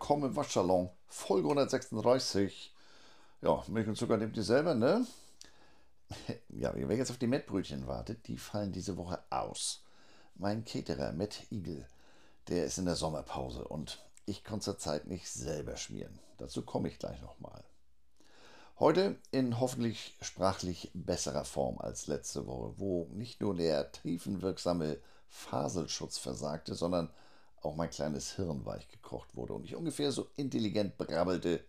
willkommen im Waschsalon. Folge 136. Ja, Milch und Zucker nehmt ihr selber, ne? Ja, wer jetzt auf die Mettbrötchen wartet, die fallen diese Woche aus. Mein Caterer, Matt Eagle, der ist in der Sommerpause und ich konnte zur Zeit nicht selber schmieren. Dazu komme ich gleich nochmal. Heute in hoffentlich sprachlich besserer Form als letzte Woche, wo nicht nur der tiefenwirksame Faselschutz versagte, sondern auch mein kleines Hirn weich gekocht wurde und ich ungefähr so intelligent brabbelte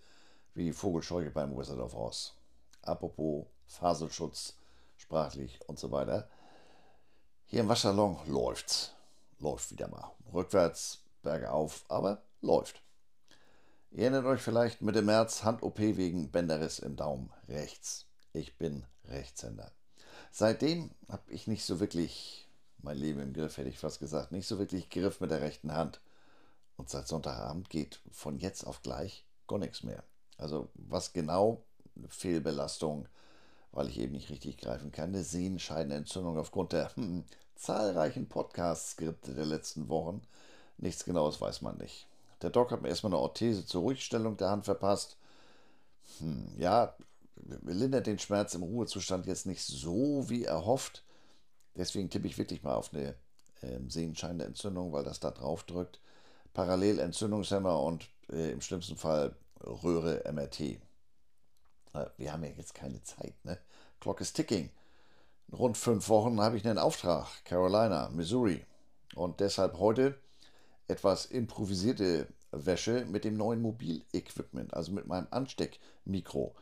wie die Vogelscheuche beim Wizard of Oz. Apropos Faselschutz, sprachlich und so weiter. Hier im Waschsalon läuft's. Läuft wieder mal. Rückwärts, bergauf, aber läuft. Ihr erinnert euch vielleicht Mitte März Hand-OP wegen Bänderriss im Daumen rechts. Ich bin Rechtshänder. Seitdem habe ich nicht so wirklich mein Leben im Griff, hätte ich fast gesagt. Nicht so wirklich Griff mit der rechten Hand. Und seit Sonntagabend geht von jetzt auf gleich gar nichts mehr. Also was genau? Eine Fehlbelastung, weil ich eben nicht richtig greifen kann. Eine Sehenscheidenentzündung aufgrund der hm, zahlreichen Podcast-Skripte der letzten Wochen. Nichts Genaues weiß man nicht. Der Doc hat mir erstmal eine Orthese zur Ruhigstellung der Hand verpasst. Hm, ja, lindert den Schmerz im Ruhezustand jetzt nicht so wie erhofft. Deswegen tippe ich wirklich mal auf eine äh, sehenscheinende Entzündung, weil das da drauf drückt. Parallel Entzündungshemmer und äh, im schlimmsten Fall Röhre MRT. Äh, wir haben ja jetzt keine Zeit, ne? Clock is ticking. In rund fünf Wochen habe ich einen Auftrag, Carolina, Missouri. Und deshalb heute etwas improvisierte Wäsche mit dem neuen Mobilequipment, also mit meinem Ansteckmikro.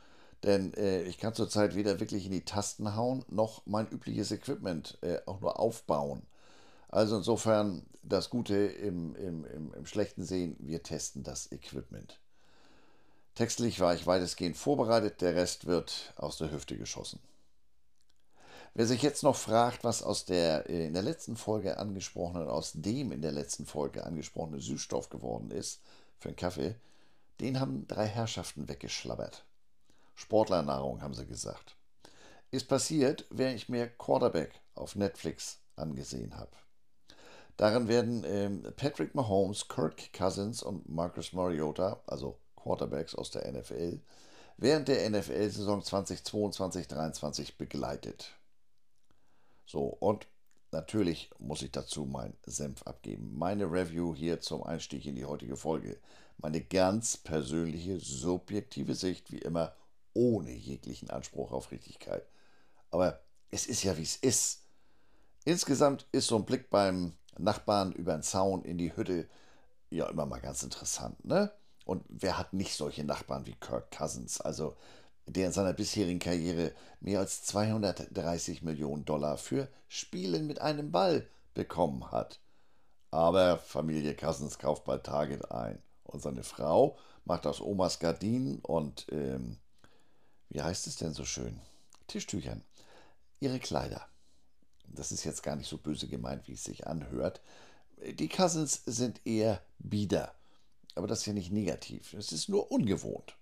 Denn äh, ich kann zurzeit weder wirklich in die Tasten hauen, noch mein übliches Equipment äh, auch nur aufbauen. Also insofern das Gute im, im, im, im schlechten Sehen, wir testen das Equipment. Textlich war ich weitestgehend vorbereitet, der Rest wird aus der Hüfte geschossen. Wer sich jetzt noch fragt, was aus der äh, in der letzten Folge angesprochenen, aus dem in der letzten Folge angesprochenen Süßstoff geworden ist, für einen Kaffee, den haben drei Herrschaften weggeschlabbert. Sportlernahrung, haben sie gesagt. Ist passiert, während ich mir Quarterback auf Netflix angesehen habe. Darin werden ähm, Patrick Mahomes, Kirk Cousins und Marcus Mariota, also Quarterbacks aus der NFL, während der NFL-Saison 2022-23 begleitet. So, und natürlich muss ich dazu meinen Senf abgeben. Meine Review hier zum Einstieg in die heutige Folge. Meine ganz persönliche, subjektive Sicht, wie immer ohne jeglichen Anspruch auf Richtigkeit. Aber es ist ja, wie es ist. Insgesamt ist so ein Blick beim Nachbarn über den Zaun in die Hütte ja immer mal ganz interessant, ne? Und wer hat nicht solche Nachbarn wie Kirk Cousins, also der in seiner bisherigen Karriere mehr als 230 Millionen Dollar für Spielen mit einem Ball bekommen hat. Aber Familie Cousins kauft bei Target ein. Und seine Frau macht aus Omas Gardinen und ähm, wie heißt es denn so schön? Tischtüchern. Ihre Kleider. Das ist jetzt gar nicht so böse gemeint, wie es sich anhört. Die Cousins sind eher bieder. Aber das ist ja nicht negativ. Es ist nur ungewohnt.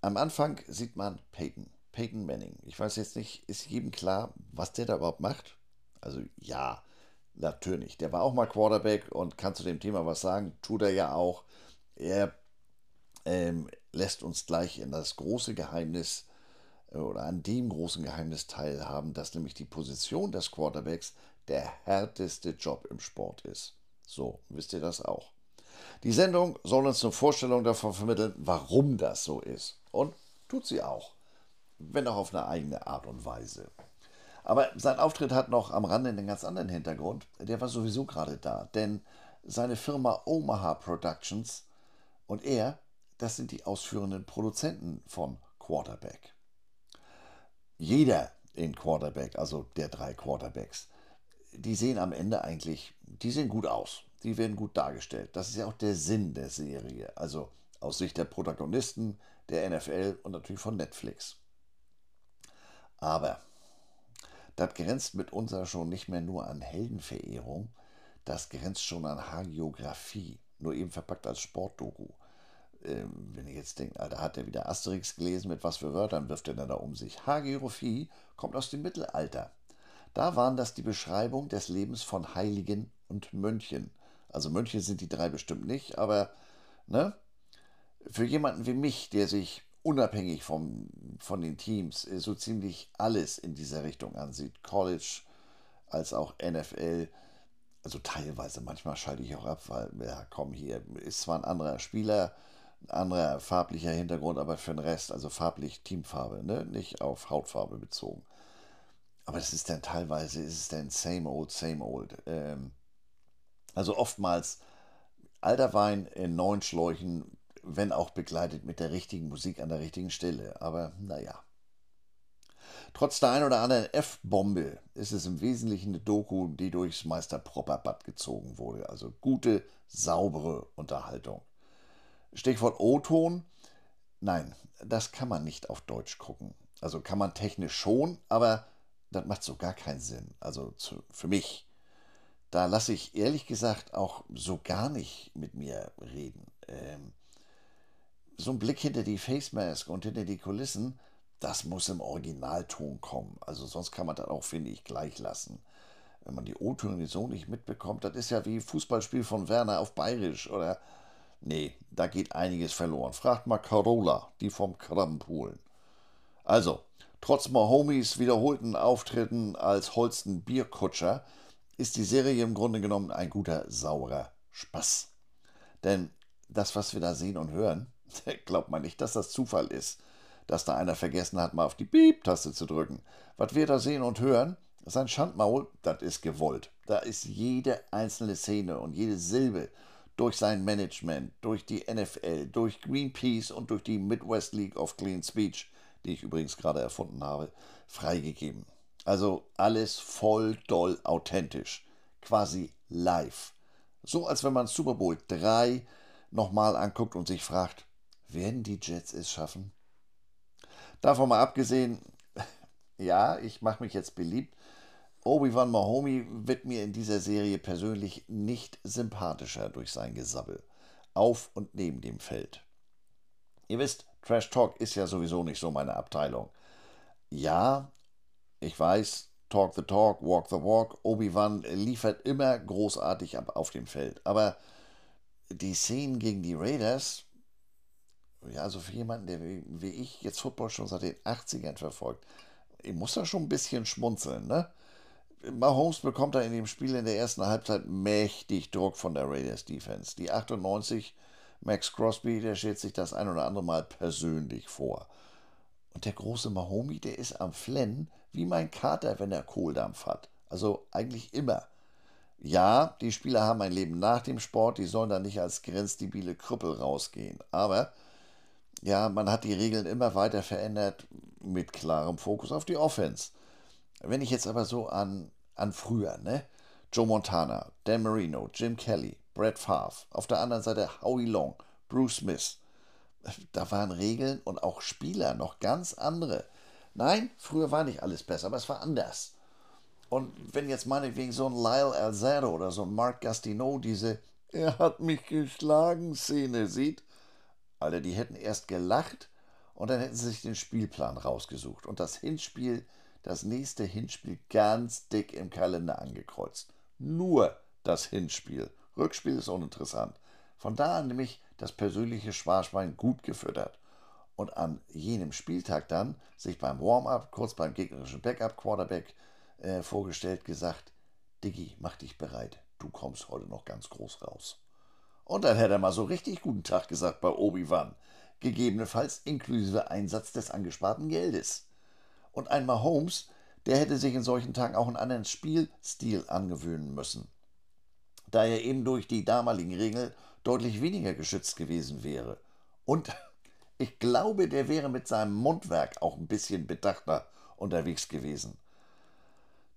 Am Anfang sieht man Peyton. Peyton Manning. Ich weiß jetzt nicht, ist jedem klar, was der da überhaupt macht? Also ja, natürlich. Der war auch mal Quarterback und kann zu dem Thema was sagen. Tut er ja auch. Er ähm, lässt uns gleich in das große Geheimnis äh, oder an dem großen Geheimnis teilhaben, dass nämlich die Position des Quarterbacks der härteste Job im Sport ist. So, wisst ihr das auch? Die Sendung soll uns eine Vorstellung davon vermitteln, warum das so ist. Und tut sie auch, wenn auch auf eine eigene Art und Weise. Aber sein Auftritt hat noch am Rande einen ganz anderen Hintergrund. Der war sowieso gerade da, denn seine Firma Omaha Productions und er das sind die ausführenden Produzenten von Quarterback. Jeder in Quarterback, also der drei Quarterbacks, die sehen am Ende eigentlich, die sehen gut aus. Die werden gut dargestellt. Das ist ja auch der Sinn der Serie. Also aus Sicht der Protagonisten, der NFL und natürlich von Netflix. Aber das grenzt mit unserer schon nicht mehr nur an Heldenverehrung, das grenzt schon an Hagiografie, nur eben verpackt als Sportdoku. Ähm, wenn ihr jetzt denkt, Alter, hat er wieder Asterix gelesen, mit was für Wörtern wirft er denn da um sich? Hagiographie kommt aus dem Mittelalter. Da waren das die Beschreibung des Lebens von Heiligen und Mönchen, Also Mönche sind die drei bestimmt nicht, aber ne? Für jemanden wie mich, der sich unabhängig vom, von den Teams äh, so ziemlich alles in dieser Richtung ansieht, College als auch NFL, also teilweise, manchmal schalte ich auch ab, weil, ja, komm, hier ist zwar ein anderer Spieler, anderer farblicher Hintergrund, aber für den Rest, also farblich Teamfarbe, ne? nicht auf Hautfarbe bezogen. Aber es ist dann teilweise, ist es dann same old, same old. Ähm, also oftmals alter Wein in neuen Schläuchen, wenn auch begleitet mit der richtigen Musik an der richtigen Stelle. Aber naja. Trotz der ein oder anderen F-Bombe ist es im Wesentlichen eine Doku, die durchs Meister Propperbad gezogen wurde. Also gute, saubere Unterhaltung. Stichwort O-Ton. Nein, das kann man nicht auf Deutsch gucken. Also kann man technisch schon, aber das macht so gar keinen Sinn. Also zu, für mich. Da lasse ich ehrlich gesagt auch so gar nicht mit mir reden. Ähm, so ein Blick hinter die Face Mask und hinter die Kulissen, das muss im Originalton kommen. Also sonst kann man das auch, finde ich, gleich lassen. Wenn man die O-Töne so nicht mitbekommt, das ist ja wie Fußballspiel von Werner auf Bayerisch oder. Nee, da geht einiges verloren. Fragt mal Carola, die vom Krampolen. Also, trotz Mahomes wiederholten Auftritten als Holsten Bierkutscher ist die Serie im Grunde genommen ein guter, saurer Spaß. Denn das, was wir da sehen und hören, glaubt man nicht, dass das Zufall ist dass da einer vergessen hat, mal auf die Beep-Taste zu drücken. Was wir da sehen und hören, sein Schandmaul, das ist gewollt. Da ist jede einzelne Szene und jede Silbe durch sein Management, durch die NFL, durch Greenpeace und durch die Midwest League of Clean Speech, die ich übrigens gerade erfunden habe, freigegeben. Also alles voll doll authentisch, quasi live. So als wenn man Super Bowl 3 nochmal anguckt und sich fragt, werden die Jets es schaffen? Davon mal abgesehen, ja, ich mache mich jetzt beliebt. Obi-Wan Mahomi wird mir in dieser Serie persönlich nicht sympathischer durch sein Gesabbel. Auf und neben dem Feld. Ihr wisst, Trash Talk ist ja sowieso nicht so meine Abteilung. Ja, ich weiß, Talk the Talk, Walk the Walk. Obi-Wan liefert immer großartig ab auf dem Feld. Aber die Szenen gegen die Raiders, ja, also für jemanden, der wie, ich jetzt Football schon seit den 80ern verfolgt, ich muss da schon ein bisschen schmunzeln, ne? Mahomes bekommt da in dem Spiel in der ersten Halbzeit mächtig Druck von der Raiders Defense. Die 98, Max Crosby, der stellt sich das ein oder andere Mal persönlich vor. Und der große Mahomi, der ist am Flennen wie mein Kater, wenn er Kohldampf hat. Also eigentlich immer. Ja, die Spieler haben ein Leben nach dem Sport, die sollen da nicht als grenzdebile Krüppel rausgehen. Aber ja, man hat die Regeln immer weiter verändert mit klarem Fokus auf die Offense. Wenn ich jetzt aber so an, an früher, ne? Joe Montana, Dan Marino, Jim Kelly, Brett Favre, auf der anderen Seite Howie Long, Bruce Smith, da waren Regeln und auch Spieler noch ganz andere. Nein, früher war nicht alles besser, aber es war anders. Und wenn jetzt meinetwegen so ein Lyle Alzado oder so ein Mark Gastineau diese Er hat mich geschlagen Szene sieht, Alter, die hätten erst gelacht und dann hätten sie sich den Spielplan rausgesucht und das Hinspiel, das nächste Hinspiel ganz dick im Kalender angekreuzt. Nur das Hinspiel. Rückspiel ist uninteressant. Von da an nämlich das persönliche Sparschwein gut gefüttert. Und an jenem Spieltag dann sich beim Warm-up, kurz beim gegnerischen Backup-Quarterback äh, vorgestellt, gesagt, Diggi, mach dich bereit, du kommst heute noch ganz groß raus. Und dann hätte er mal so richtig guten Tag gesagt bei Obi-Wan, gegebenenfalls inklusive Einsatz des angesparten Geldes. Und einmal Holmes, der hätte sich in solchen Tagen auch einen anderen Spielstil angewöhnen müssen, da er eben durch die damaligen Regeln deutlich weniger geschützt gewesen wäre. Und ich glaube, der wäre mit seinem Mundwerk auch ein bisschen bedachter unterwegs gewesen.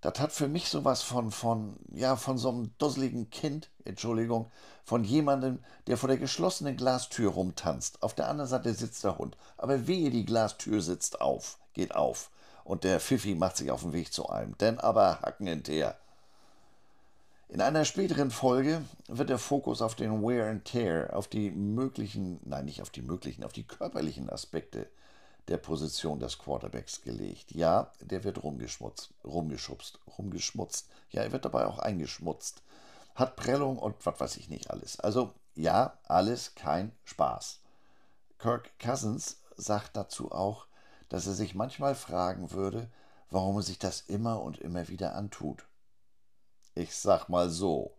Das hat für mich sowas von, von, ja, von so einem dusseligen Kind, Entschuldigung, von jemandem, der vor der geschlossenen Glastür rumtanzt. Auf der anderen Seite sitzt der Hund. Aber wehe, die Glastür sitzt auf, geht auf. Und der Pfiffi macht sich auf den Weg zu einem. Denn aber Hacken hinterher. In einer späteren Folge wird der Fokus auf den Wear and Tear, auf die möglichen, nein, nicht auf die möglichen, auf die körperlichen Aspekte der Position des Quarterbacks gelegt. Ja, der wird rumgeschmutzt, rumgeschubst, rumgeschmutzt. Ja, er wird dabei auch eingeschmutzt. hat Prellung und was weiß ich nicht alles. Also ja, alles kein Spaß. Kirk Cousins sagt dazu auch, dass er sich manchmal fragen würde, warum er sich das immer und immer wieder antut. Ich sag mal so,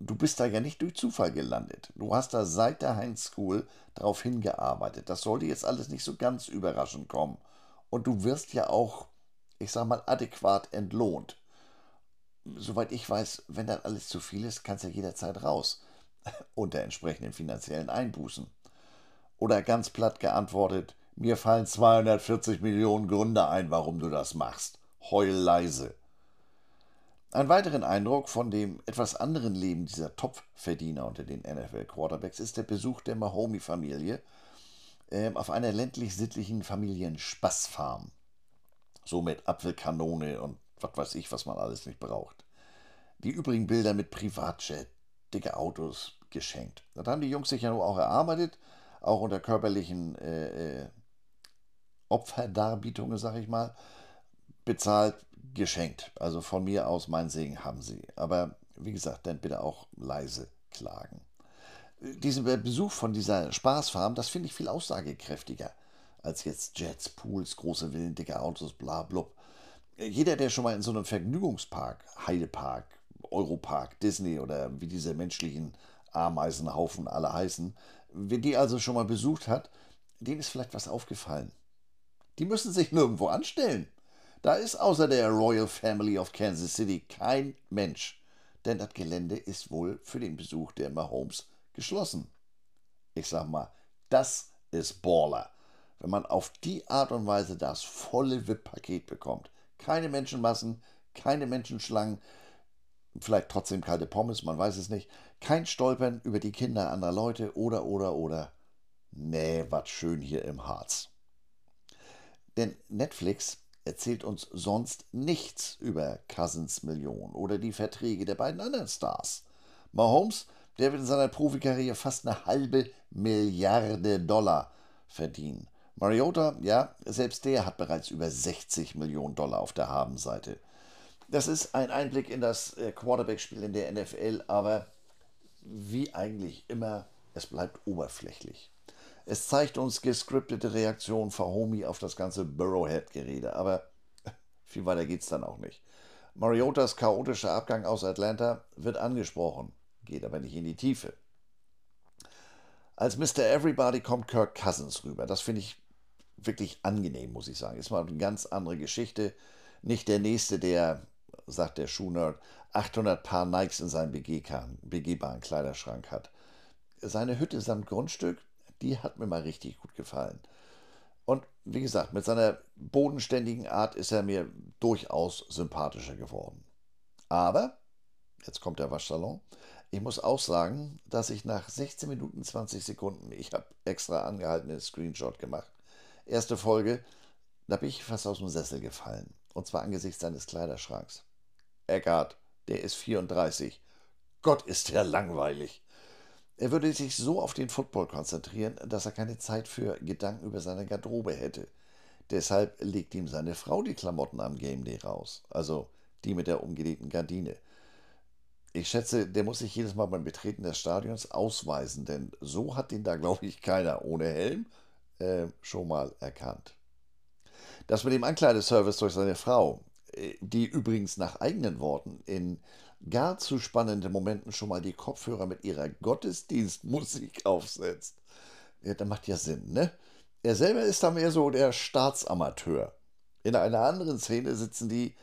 du bist da ja nicht durch Zufall gelandet. Du hast da seit der Heinz School darauf hingearbeitet. Das sollte jetzt alles nicht so ganz überraschend kommen. Und du wirst ja auch, ich sag mal, adäquat entlohnt. Soweit ich weiß, wenn das alles zu viel ist, kannst du ja jederzeit raus. Unter entsprechenden finanziellen Einbußen. Oder ganz platt geantwortet, mir fallen 240 Millionen Gründe ein, warum du das machst. Heul leise. Ein weiteren Eindruck von dem etwas anderen Leben dieser Topverdiener unter den NFL-Quarterbacks ist der Besuch der Mahomey-Familie äh, auf einer ländlich-sittlichen Familienspaßfarm. So mit Apfelkanone und was weiß ich, was man alles nicht braucht. Die übrigen Bilder mit Privatjet, dicke Autos geschenkt. Das haben die Jungs sich ja nur auch erarbeitet auch unter körperlichen äh, äh, Opferdarbietungen, sag ich mal, bezahlt, geschenkt. Also von mir aus, mein Segen haben sie. Aber wie gesagt, dann bitte auch leise klagen. Diesen Besuch von dieser Spaßfarm, das finde ich viel aussagekräftiger als jetzt Jets, Pools, große Villen, dicke Autos, bla blub. Jeder, der schon mal in so einem Vergnügungspark, Heidepark, Europark, Disney oder wie diese menschlichen Ameisenhaufen alle heißen, Wer die also schon mal besucht hat, dem ist vielleicht was aufgefallen. Die müssen sich nirgendwo anstellen. Da ist außer der Royal Family of Kansas City kein Mensch, denn das Gelände ist wohl für den Besuch der Mahomes geschlossen. Ich sag mal, das ist Baller, wenn man auf die Art und Weise das volle VIP-Paket bekommt. Keine Menschenmassen, keine Menschenschlangen, vielleicht trotzdem kalte Pommes, man weiß es nicht. Kein Stolpern über die Kinder anderer Leute oder, oder, oder. Nee, was schön hier im Harz. Denn Netflix erzählt uns sonst nichts über Cousins Million oder die Verträge der beiden anderen Stars. Mahomes, der wird in seiner Profikarriere fast eine halbe Milliarde Dollar verdienen. Mariota, ja, selbst der hat bereits über 60 Millionen Dollar auf der Habenseite. Das ist ein Einblick in das äh, Quarterback-Spiel in der NFL, aber wie eigentlich immer, es bleibt oberflächlich. Es zeigt uns gescriptete Reaktionen von Homie auf das ganze Burrowhead-Gerede, aber viel weiter geht's dann auch nicht. Mariotas chaotischer Abgang aus Atlanta wird angesprochen, geht aber nicht in die Tiefe. Als Mr. Everybody kommt Kirk Cousins rüber. Das finde ich wirklich angenehm, muss ich sagen. Ist mal eine ganz andere Geschichte. Nicht der Nächste, der sagt der Schuhnerd, 800 Paar Nikes in seinem begehbaren Kleiderschrank hat. Seine Hütte samt Grundstück, die hat mir mal richtig gut gefallen. Und wie gesagt, mit seiner bodenständigen Art ist er mir durchaus sympathischer geworden. Aber, jetzt kommt der Waschsalon, ich muss auch sagen, dass ich nach 16 Minuten 20 Sekunden, ich habe extra angehalten, einen Screenshot gemacht. Erste Folge, da bin ich fast aus dem Sessel gefallen. Und zwar angesichts seines Kleiderschranks. Eckart, der ist 34. Gott ist der langweilig. Er würde sich so auf den Football konzentrieren, dass er keine Zeit für Gedanken über seine Garderobe hätte. Deshalb legt ihm seine Frau die Klamotten am Game Day raus. Also die mit der umgelegten Gardine. Ich schätze, der muss sich jedes Mal beim Betreten des Stadions ausweisen, denn so hat ihn da, glaube ich, keiner ohne Helm äh, schon mal erkannt. Das mit dem Ankleideservice durch seine Frau, die übrigens nach eigenen Worten in gar zu spannenden Momenten schon mal die Kopfhörer mit ihrer Gottesdienstmusik aufsetzt. Ja, das macht ja Sinn, ne? Er selber ist da mehr so der Staatsamateur. In einer anderen Szene sitzen die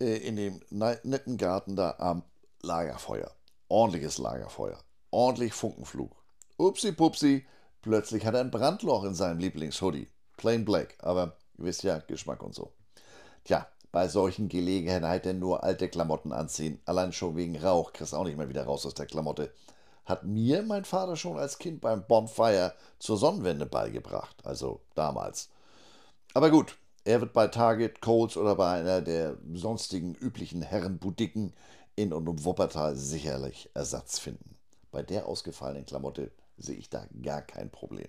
äh, in dem netten Garten da am Lagerfeuer. Ordentliches Lagerfeuer. Ordentlich Funkenflug. Upsi pupsi, plötzlich hat er ein Brandloch in seinem Lieblingshoodie. Plain Black, aber ihr wisst ja, Geschmack und so. Tja, bei solchen Gelegenheiten nur alte Klamotten anziehen. Allein schon wegen Rauch kriegst auch nicht mehr wieder raus aus der Klamotte. Hat mir mein Vater schon als Kind beim Bonfire zur Sonnenwende beigebracht. Also damals. Aber gut, er wird bei Target, Coles oder bei einer der sonstigen üblichen Herrenbudiken in und um Wuppertal sicherlich Ersatz finden. Bei der ausgefallenen Klamotte sehe ich da gar kein Problem.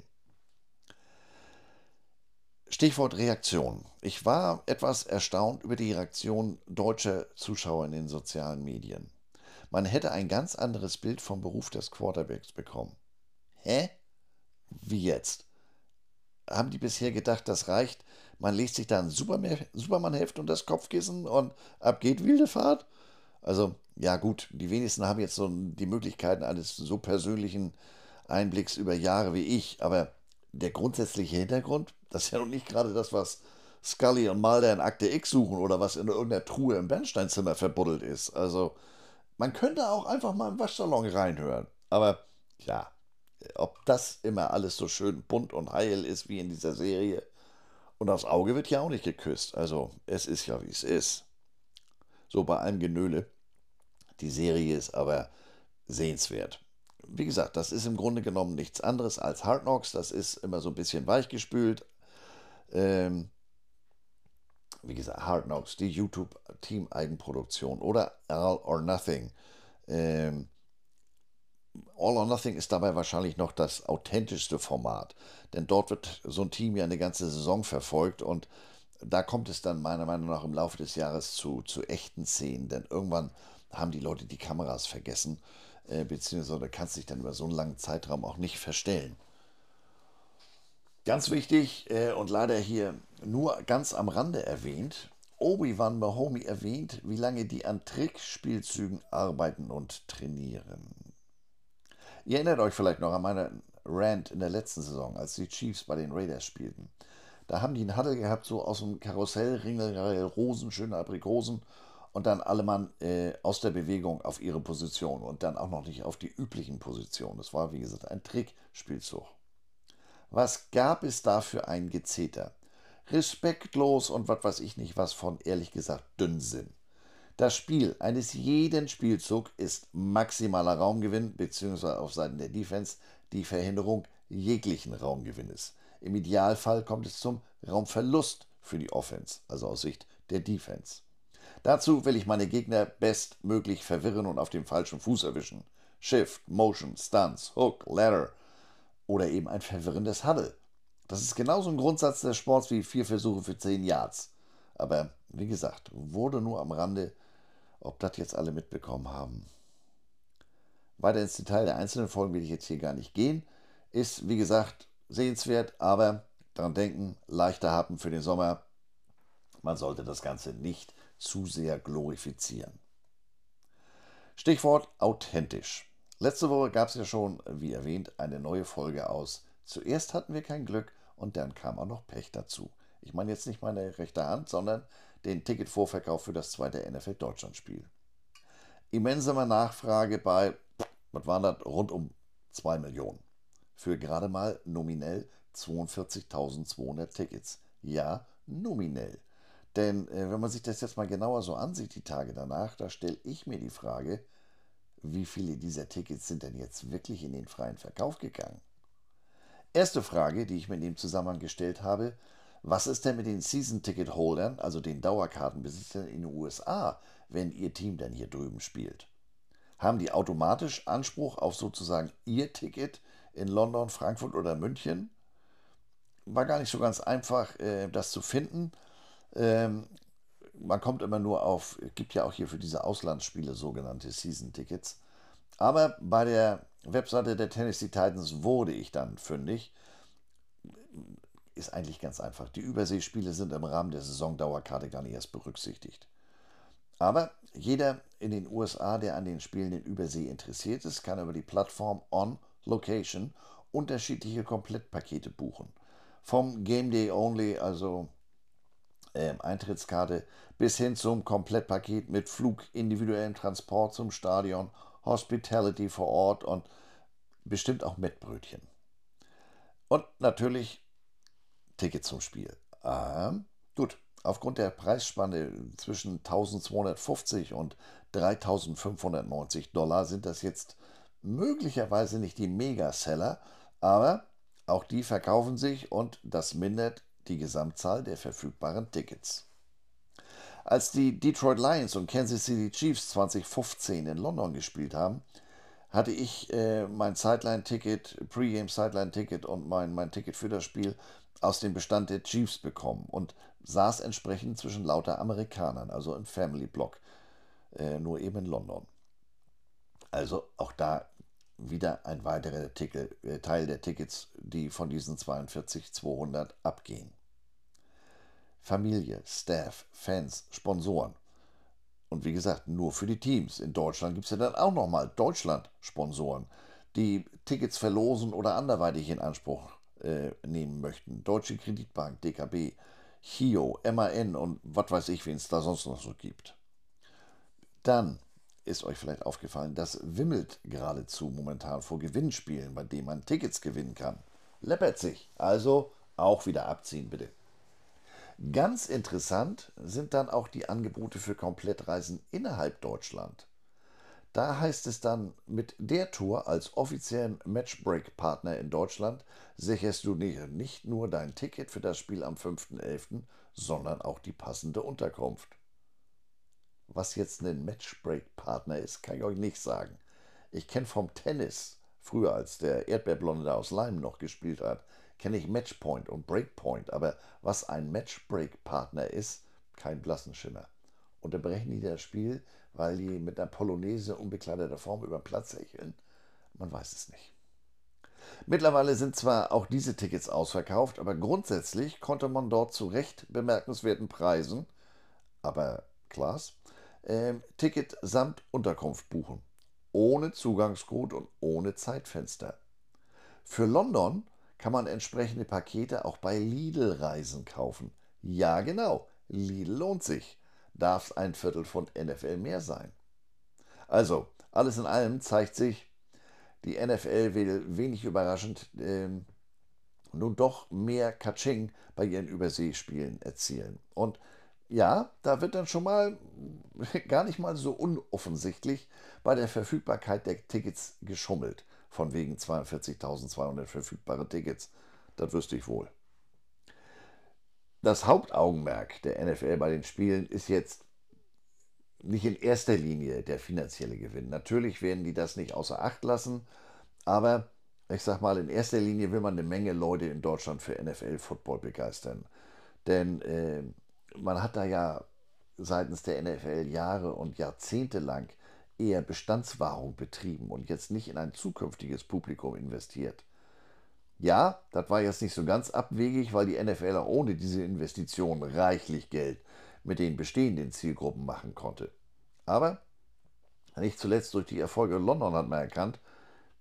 Stichwort Reaktion. Ich war etwas erstaunt über die Reaktion deutscher Zuschauer in den sozialen Medien. man hätte ein ganz anderes Bild vom Beruf des Quarterbacks bekommen. Hä? Wie jetzt? Haben die bisher gedacht, das reicht? Man legt sich da ein Superman-Heft und das Kopfkissen und ab geht wilde Fahrt? Also, ja gut, die wenigsten haben jetzt so die Möglichkeiten eines so persönlichen Einblicks über Jahre wie ich, aber der grundsätzliche Hintergrund, das ist ja noch nicht gerade das, was Scully und Mulder in Akte X suchen oder was in irgendeiner Truhe im Bernsteinzimmer verbuddelt ist. Also, man könnte auch einfach mal im Waschsalon reinhören. Aber ja, ob das immer alles so schön bunt und heil ist wie in dieser Serie. Und das Auge wird ja auch nicht geküsst. Also, es ist ja wie es ist. So bei allem Genöle. Die Serie ist aber sehenswert. Wie gesagt, das ist im Grunde genommen nichts anderes als Hard Knocks. Das ist immer so ein bisschen weichgespült. Ähm, wie gesagt, Hard Knocks, die YouTube-Team-Eigenproduktion oder All or Nothing. Ähm, All or Nothing ist dabei wahrscheinlich noch das authentischste Format, denn dort wird so ein Team ja eine ganze Saison verfolgt und da kommt es dann meiner Meinung nach im Laufe des Jahres zu, zu echten Szenen, denn irgendwann haben die Leute die Kameras vergessen, äh, beziehungsweise kannst dich dann über so einen langen Zeitraum auch nicht verstellen. Ganz wichtig äh, und leider hier nur ganz am Rande erwähnt, Obi-Wan Mahomey erwähnt, wie lange die an Trickspielzügen arbeiten und trainieren. Ihr erinnert euch vielleicht noch an meine Rant in der letzten Saison, als die Chiefs bei den Raiders spielten. Da haben die einen Huddle gehabt, so aus dem Karussell, Ringelreihe, Rosen, schöne Aprikosen und dann alle Mann äh, aus der Bewegung auf ihre Position und dann auch noch nicht auf die üblichen Positionen. Das war, wie gesagt, ein Trickspielzug. Was gab es da für ein Gezeter? Respektlos und was weiß ich nicht was von, ehrlich gesagt, Dünnsinn. Das Spiel eines jeden Spielzug ist maximaler Raumgewinn bzw. auf Seiten der Defense die Verhinderung jeglichen Raumgewinnes. Im Idealfall kommt es zum Raumverlust für die Offense, also aus Sicht der Defense. Dazu will ich meine Gegner bestmöglich verwirren und auf dem falschen Fuß erwischen. Shift, Motion, Stunts, Hook, Ladder oder eben ein verwirrendes Huddle. Das ist genauso ein Grundsatz des Sports wie vier Versuche für zehn Yards. Aber wie gesagt, wurde nur am Rande, ob das jetzt alle mitbekommen haben. Weiter ins Detail der einzelnen Folgen will ich jetzt hier gar nicht gehen. Ist, wie gesagt, sehenswert, aber daran denken, leichter Happen für den Sommer. Man sollte das Ganze nicht zu sehr glorifizieren. Stichwort authentisch. Letzte Woche gab es ja schon, wie erwähnt, eine neue Folge aus. Zuerst hatten wir kein Glück und dann kam auch noch Pech dazu. Ich meine jetzt nicht meine rechte Hand, sondern den Ticketvorverkauf für das zweite NFL Deutschland-Spiel. Immense Nachfrage bei, was waren das, rund um 2 Millionen. Für gerade mal nominell 42.200 Tickets. Ja, nominell. Denn äh, wenn man sich das jetzt mal genauer so ansieht, die Tage danach, da stelle ich mir die Frage, wie viele dieser Tickets sind denn jetzt wirklich in den freien Verkauf gegangen? Erste Frage, die ich mir in dem Zusammenhang gestellt habe, was ist denn mit den Season-Ticket-Holdern, also den Dauerkartenbesitzern in den USA, wenn ihr Team denn hier drüben spielt? Haben die automatisch Anspruch auf sozusagen ihr Ticket in London, Frankfurt oder München? War gar nicht so ganz einfach, äh, das zu finden. Man kommt immer nur auf, es gibt ja auch hier für diese Auslandsspiele sogenannte Season-Tickets. Aber bei der Webseite der Tennessee Titans wurde ich dann fündig. Ist eigentlich ganz einfach. Die Überseespiele sind im Rahmen der Saisondauerkarte gar nicht erst berücksichtigt. Aber jeder in den USA, der an den Spielen in Übersee interessiert ist, kann über die Plattform On Location unterschiedliche Komplettpakete buchen. Vom Game Day Only, also äh, Eintrittskarte bis hin zum Komplettpaket mit Flug, individuellem Transport zum Stadion, Hospitality vor Ort und bestimmt auch Mettbrötchen. Und natürlich Ticket zum Spiel. Ähm, gut, aufgrund der Preisspanne zwischen 1250 und 3590 Dollar sind das jetzt möglicherweise nicht die Mega-Seller, aber auch die verkaufen sich und das mindert die Gesamtzahl der verfügbaren Tickets. Als die Detroit Lions und Kansas City Chiefs 2015 in London gespielt haben, hatte ich äh, mein Sideline-Ticket, Pre-Game Sideline-Ticket und mein, mein Ticket für das Spiel aus dem Bestand der Chiefs bekommen und saß entsprechend zwischen lauter Amerikanern, also im Family Block, äh, nur eben in London. Also auch da wieder ein weiterer Artikel, äh, Teil der Tickets, die von diesen 42.200 abgehen. Familie, Staff, Fans, Sponsoren. Und wie gesagt, nur für die Teams. In Deutschland gibt es ja dann auch nochmal Deutschland-Sponsoren, die Tickets verlosen oder anderweitig in Anspruch äh, nehmen möchten. Deutsche Kreditbank, DKB, Chio, MAN und was weiß ich, wen es da sonst noch so gibt. Dann ist euch vielleicht aufgefallen, das wimmelt geradezu momentan vor Gewinnspielen, bei denen man Tickets gewinnen kann. Läppert sich. Also auch wieder abziehen, bitte. Ganz interessant sind dann auch die Angebote für Komplettreisen innerhalb Deutschland. Da heißt es dann, mit der Tour als offiziellen Matchbreak-Partner in Deutschland sicherst du nicht nur dein Ticket für das Spiel am 5.11., sondern auch die passende Unterkunft. Was jetzt ein Matchbreak-Partner ist, kann ich euch nicht sagen. Ich kenne vom Tennis, früher als der Erdbeerblonde aus Leim noch gespielt hat, kenne ich Matchpoint und Breakpoint, aber was ein Matchbreak-Partner ist, kein blassen Schimmer. Unterbrechen die das Spiel, weil die mit einer Polonaise unbekleideter Form über den Platz hecheln? Man weiß es nicht. Mittlerweile sind zwar auch diese Tickets ausverkauft, aber grundsätzlich konnte man dort zu recht bemerkenswerten Preisen, aber Klaas, äh, Ticket samt Unterkunft buchen. Ohne Zugangscode und ohne Zeitfenster. Für London kann man entsprechende Pakete auch bei Lidl-Reisen kaufen. Ja, genau, Lidl lohnt sich. Darf es ein Viertel von NFL mehr sein? Also, alles in allem zeigt sich, die NFL will wenig überraschend äh, nun doch mehr Katsching bei ihren Überseespielen erzielen. Und ja, da wird dann schon mal gar nicht mal so unoffensichtlich bei der Verfügbarkeit der Tickets geschummelt von wegen 42.200 verfügbare Tickets. Das wüsste ich wohl. Das Hauptaugenmerk der NFL bei den Spielen ist jetzt nicht in erster Linie der finanzielle Gewinn. Natürlich werden die das nicht außer Acht lassen, aber ich sag mal, in erster Linie will man eine Menge Leute in Deutschland für NFL-Football begeistern. Denn äh, man hat da ja seitens der NFL Jahre und Jahrzehnte lang eher Bestandswahrung betrieben und jetzt nicht in ein zukünftiges Publikum investiert. Ja, das war jetzt nicht so ganz abwegig, weil die NFL auch ohne diese Investitionen reichlich Geld mit den bestehenden Zielgruppen machen konnte. Aber nicht zuletzt durch die Erfolge in London hat man erkannt,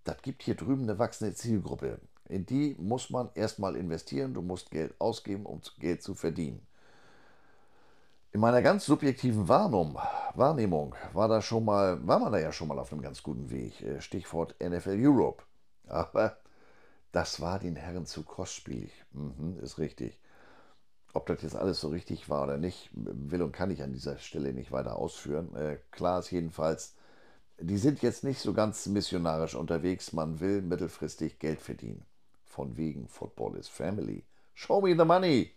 das gibt hier drüben eine wachsende Zielgruppe. In die muss man erstmal investieren, du musst Geld ausgeben, um Geld zu verdienen. In meiner ganz subjektiven Wahrnehmung, Wahrnehmung war, da schon mal, war man da ja schon mal auf einem ganz guten Weg. Äh, Stichwort NFL Europe. Aber das war den Herren zu kostspielig. Mhm, ist richtig. Ob das jetzt alles so richtig war oder nicht, will und kann ich an dieser Stelle nicht weiter ausführen. Äh, klar ist jedenfalls, die sind jetzt nicht so ganz missionarisch unterwegs. Man will mittelfristig Geld verdienen. Von wegen Football is Family. Show me the money.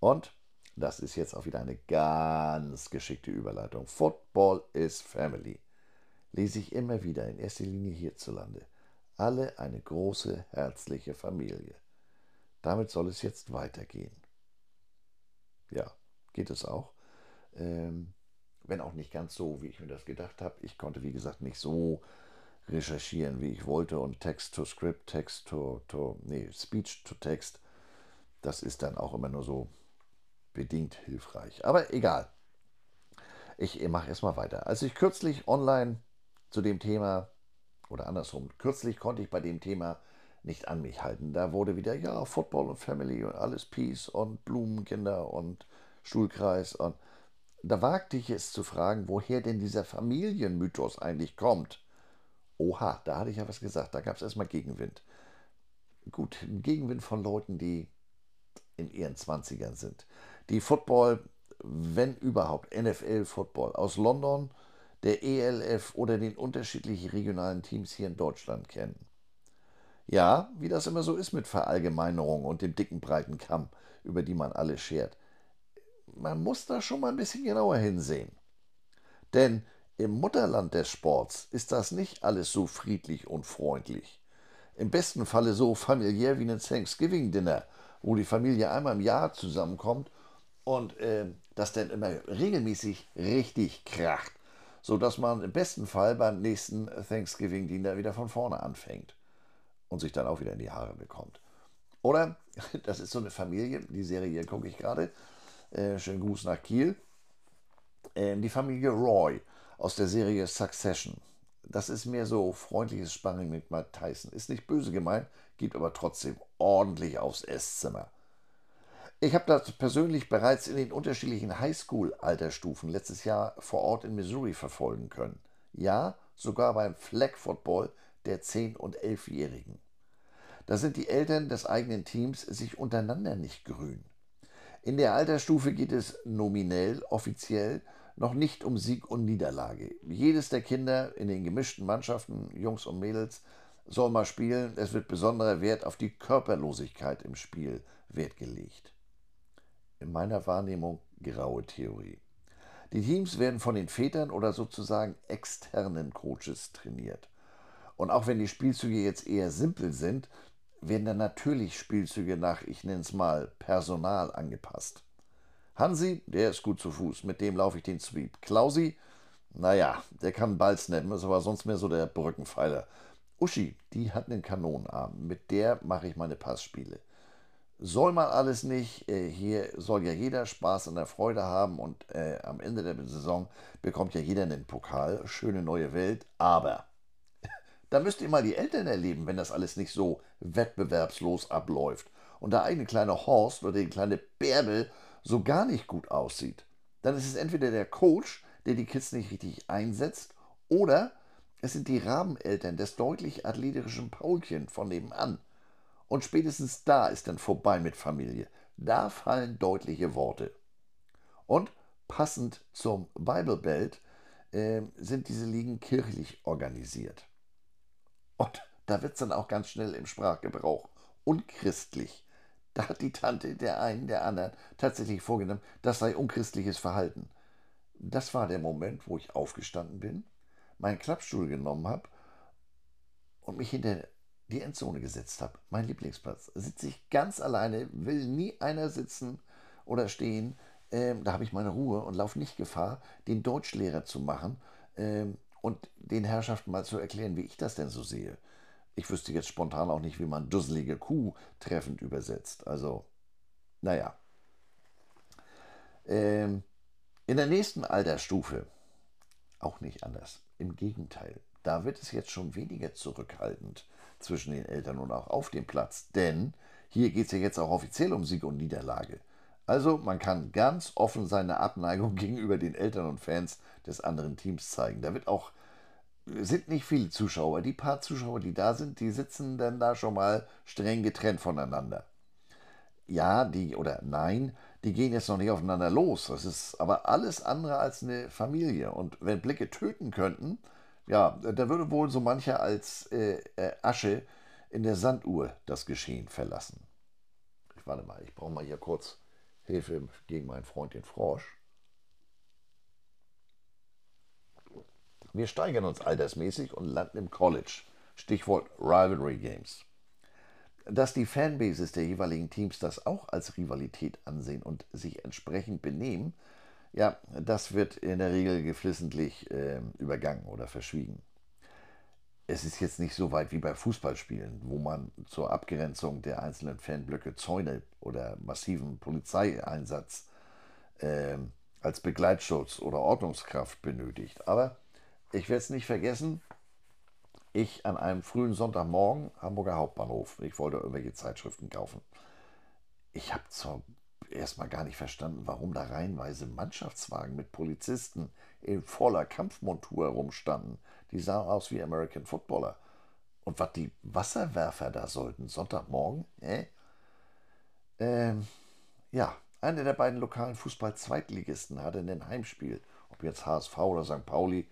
Und das ist jetzt auch wieder eine ganz geschickte Überleitung. Football is Family. Lese ich immer wieder, in erster Linie hierzulande. Alle eine große, herzliche Familie. Damit soll es jetzt weitergehen. Ja, geht es auch. Ähm, wenn auch nicht ganz so, wie ich mir das gedacht habe. Ich konnte, wie gesagt, nicht so recherchieren, wie ich wollte und Text to Script, Text to, to nee, Speech to Text, das ist dann auch immer nur so bedingt hilfreich. Aber egal. Ich mache erstmal weiter. Als ich kürzlich online zu dem Thema, oder andersrum, kürzlich konnte ich bei dem Thema nicht an mich halten. Da wurde wieder, ja, Football und Family und alles Peace und Blumenkinder und Schulkreis. Und da wagte ich es zu fragen, woher denn dieser Familienmythos eigentlich kommt. Oha, da hatte ich ja was gesagt. Da gab es erstmal Gegenwind. Gut, Gegenwind von Leuten, die in ihren 20ern sind die Football, wenn überhaupt, NFL-Football aus London, der ELF oder den unterschiedlichen regionalen Teams hier in Deutschland kennen. Ja, wie das immer so ist mit Verallgemeinerung und dem dicken breiten Kamm, über die man alles schert. Man muss da schon mal ein bisschen genauer hinsehen. Denn im Mutterland des Sports ist das nicht alles so friedlich und freundlich. Im besten Falle so familiär wie ein Thanksgiving-Dinner, wo die Familie einmal im Jahr zusammenkommt und äh, das dann immer regelmäßig richtig kracht. sodass man im besten Fall beim nächsten Thanksgiving-Dinner wieder von vorne anfängt und sich dann auch wieder in die Haare bekommt. Oder, das ist so eine Familie, die Serie gucke ich gerade, äh, schönen Gruß nach Kiel, äh, die Familie Roy aus der Serie Succession. Das ist mehr so freundliches Sparring mit Mike Tyson. Ist nicht böse gemeint, gibt aber trotzdem ordentlich aufs Esszimmer. Ich habe das persönlich bereits in den unterschiedlichen Highschool-Altersstufen letztes Jahr vor Ort in Missouri verfolgen können. Ja, sogar beim Flag Football der 10- und 11-Jährigen. Da sind die Eltern des eigenen Teams sich untereinander nicht grün. In der Altersstufe geht es nominell, offiziell noch nicht um Sieg und Niederlage. Jedes der Kinder in den gemischten Mannschaften, Jungs und Mädels, soll mal spielen. Es wird besonderer Wert auf die Körperlosigkeit im Spiel Wert gelegt. In meiner Wahrnehmung graue Theorie. Die Teams werden von den Vätern oder sozusagen externen Coaches trainiert. Und auch wenn die Spielzüge jetzt eher simpel sind, werden dann natürlich Spielzüge nach, ich nenne es mal, Personal angepasst. Hansi, der ist gut zu Fuß, mit dem laufe ich den Sweep. Klausi, naja, der kann Ball snappen, ist aber sonst mehr so der Brückenpfeiler. Uschi, die hat einen Kanonenarm, mit der mache ich meine Passspiele. Soll man alles nicht, äh, hier soll ja jeder Spaß und der Freude haben und äh, am Ende der Saison bekommt ja jeder einen Pokal, schöne neue Welt, aber da müsst ihr mal die Eltern erleben, wenn das alles nicht so wettbewerbslos abläuft. Und der eigene kleine Horst oder die kleine Bärbel so gar nicht gut aussieht, dann ist es entweder der Coach, der die Kids nicht richtig einsetzt, oder es sind die Rabeneltern des deutlich athletischen Paulchen von nebenan. Und spätestens da ist dann vorbei mit Familie. Da fallen deutliche Worte. Und passend zum Bible Belt äh, sind diese Ligen kirchlich organisiert. Und da wird es dann auch ganz schnell im Sprachgebrauch unchristlich. Da hat die Tante der einen, der anderen tatsächlich vorgenommen, das sei unchristliches Verhalten. Das war der Moment, wo ich aufgestanden bin, meinen Klappstuhl genommen habe und mich hinter die Endzone gesetzt habe. Mein Lieblingsplatz. Sitze ich ganz alleine, will nie einer sitzen oder stehen. Ähm, da habe ich meine Ruhe und laufe nicht Gefahr, den Deutschlehrer zu machen ähm, und den Herrschaften mal zu erklären, wie ich das denn so sehe. Ich wüsste jetzt spontan auch nicht, wie man dusselige Kuh treffend übersetzt. Also, naja. Ähm, in der nächsten Altersstufe auch nicht anders. Im Gegenteil, da wird es jetzt schon weniger zurückhaltend zwischen den Eltern und auch auf dem Platz. Denn hier geht es ja jetzt auch offiziell um Sieg und Niederlage. Also man kann ganz offen seine Abneigung gegenüber den Eltern und Fans des anderen Teams zeigen. Da wird auch sind nicht viele Zuschauer. Die paar Zuschauer, die da sind, die sitzen dann da schon mal streng getrennt voneinander. Ja, die oder nein, die gehen jetzt noch nicht aufeinander los. Das ist aber alles andere als eine Familie. Und wenn Blicke töten könnten, ja, da würde wohl so mancher als äh, äh, Asche in der Sanduhr das Geschehen verlassen. Ich warte mal, ich brauche mal hier kurz Hilfe gegen meinen Freund den Frosch. Wir steigern uns altersmäßig und landen im College. Stichwort Rivalry Games. Dass die Fanbases der jeweiligen Teams das auch als Rivalität ansehen und sich entsprechend benehmen, ja, das wird in der Regel geflissentlich äh, übergangen oder verschwiegen. Es ist jetzt nicht so weit wie bei Fußballspielen, wo man zur Abgrenzung der einzelnen Fanblöcke Zäune oder massiven Polizeieinsatz äh, als Begleitschutz oder Ordnungskraft benötigt. Aber ich werde es nicht vergessen, ich an einem frühen Sonntagmorgen, Hamburger Hauptbahnhof, ich wollte irgendwelche Zeitschriften kaufen. Ich habe zwar erstmal gar nicht verstanden, warum da reihenweise Mannschaftswagen mit Polizisten in voller Kampfmontur herumstanden. Die sahen aus wie American Footballer. Und was die Wasserwerfer da sollten, Sonntagmorgen, äh? Ähm, ja, einer der beiden lokalen Fußball-Zweitligisten hatte ein Heimspiel. Ob jetzt HSV oder St. Pauli,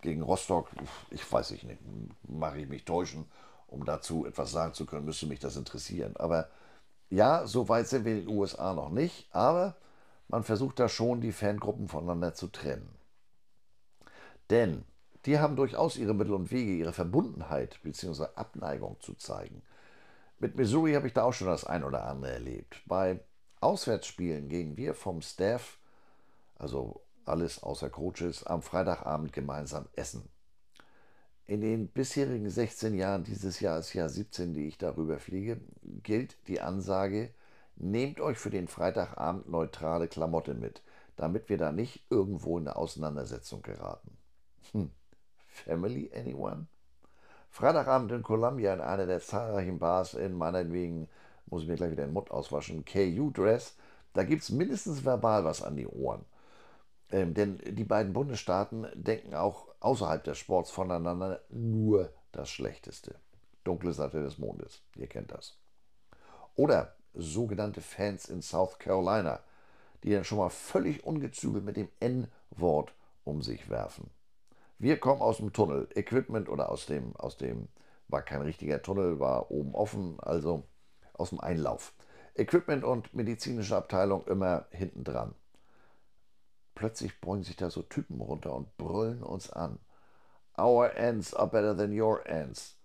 gegen Rostock, ich weiß ich nicht, mache ich mich täuschen, um dazu etwas sagen zu können, müsste mich das interessieren. Aber ja, so weit sind wir in den USA noch nicht, aber man versucht da schon, die Fangruppen voneinander zu trennen. Denn die haben durchaus ihre Mittel und Wege, ihre Verbundenheit bzw. Abneigung zu zeigen. Mit Missouri habe ich da auch schon das ein oder andere erlebt. Bei Auswärtsspielen gehen wir vom Staff, also alles außer Coaches, am Freitagabend gemeinsam essen. In den bisherigen 16 Jahren, dieses Jahr ist Jahr 17, die ich darüber fliege, gilt die Ansage, nehmt euch für den Freitagabend neutrale Klamotte mit, damit wir da nicht irgendwo in eine Auseinandersetzung geraten. Hm. Family anyone? Freitagabend in Columbia in einer der zahlreichen Bars in meinetwegen, muss ich mir gleich wieder den Mund auswaschen, KU-Dress, da gibt es mindestens verbal was an die Ohren. Ähm, denn die beiden Bundesstaaten denken auch außerhalb des Sports voneinander nur das Schlechteste. Dunkle Seite des Mondes, ihr kennt das. Oder sogenannte Fans in South Carolina, die dann schon mal völlig ungezügelt mit dem N-Wort um sich werfen. Wir kommen aus dem Tunnel, Equipment oder aus dem, aus dem, war kein richtiger Tunnel, war oben offen, also aus dem Einlauf. Equipment und medizinische Abteilung immer hinten dran. Plötzlich beugen sich da so Typen runter und brüllen uns an. Our ends are better than your ends.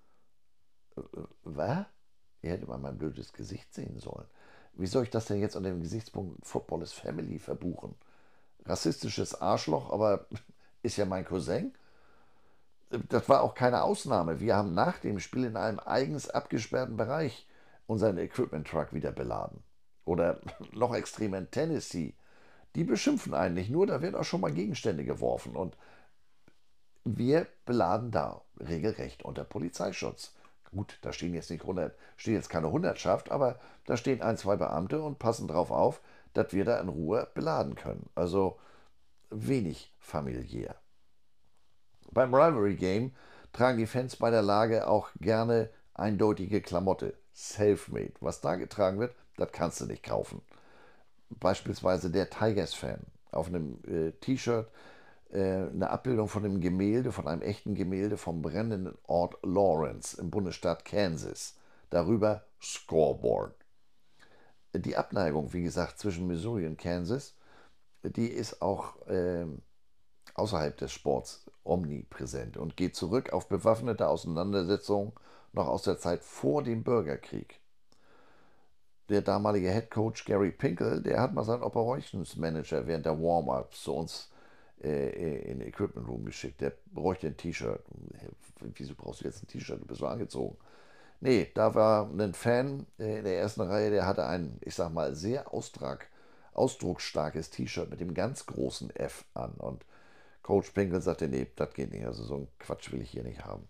Äh, äh, was? Ihr hättet mal mein blödes Gesicht sehen sollen. Wie soll ich das denn jetzt unter dem Gesichtspunkt Football is Family verbuchen? Rassistisches Arschloch, aber ist ja mein Cousin. Das war auch keine Ausnahme. Wir haben nach dem Spiel in einem eigens abgesperrten Bereich unseren Equipment Truck wieder beladen. Oder noch extremer in Tennessee die beschimpfen einen nicht nur, da werden auch schon mal Gegenstände geworfen. Und wir beladen da regelrecht unter Polizeischutz. Gut, da stehen jetzt nicht 100, steht jetzt keine Hundertschaft, aber da stehen ein, zwei Beamte und passen darauf auf, dass wir da in Ruhe beladen können. Also wenig familiär. Beim Rivalry Game tragen die Fans bei der Lage auch gerne eindeutige Klamotte. Selfmade. Was da getragen wird, das kannst du nicht kaufen beispielsweise der Tigers-Fan auf einem äh, T-Shirt äh, eine Abbildung von einem Gemälde, von einem echten Gemälde vom brennenden Ort Lawrence im Bundesstaat Kansas. Darüber Scoreboard. Die Abneigung, wie gesagt, zwischen Missouri und Kansas, die ist auch äh, außerhalb des Sports omnipräsent und geht zurück auf bewaffnete Auseinandersetzungen noch aus der Zeit vor dem Bürgerkrieg der damalige Head Coach Gary Pinkel, der hat mal seinen Operations Manager während der Warm-Ups zu uns äh, in den Equipment Room geschickt. Der bräuchte ein T-Shirt. Wieso brauchst du jetzt ein T-Shirt? Du bist so angezogen. Nee, da war ein Fan äh, in der ersten Reihe, der hatte ein, ich sag mal, sehr austrag, ausdrucksstarkes T-Shirt mit dem ganz großen F an. Und Coach Pinkel sagte, nee, das geht nicht. Also so ein Quatsch will ich hier nicht haben.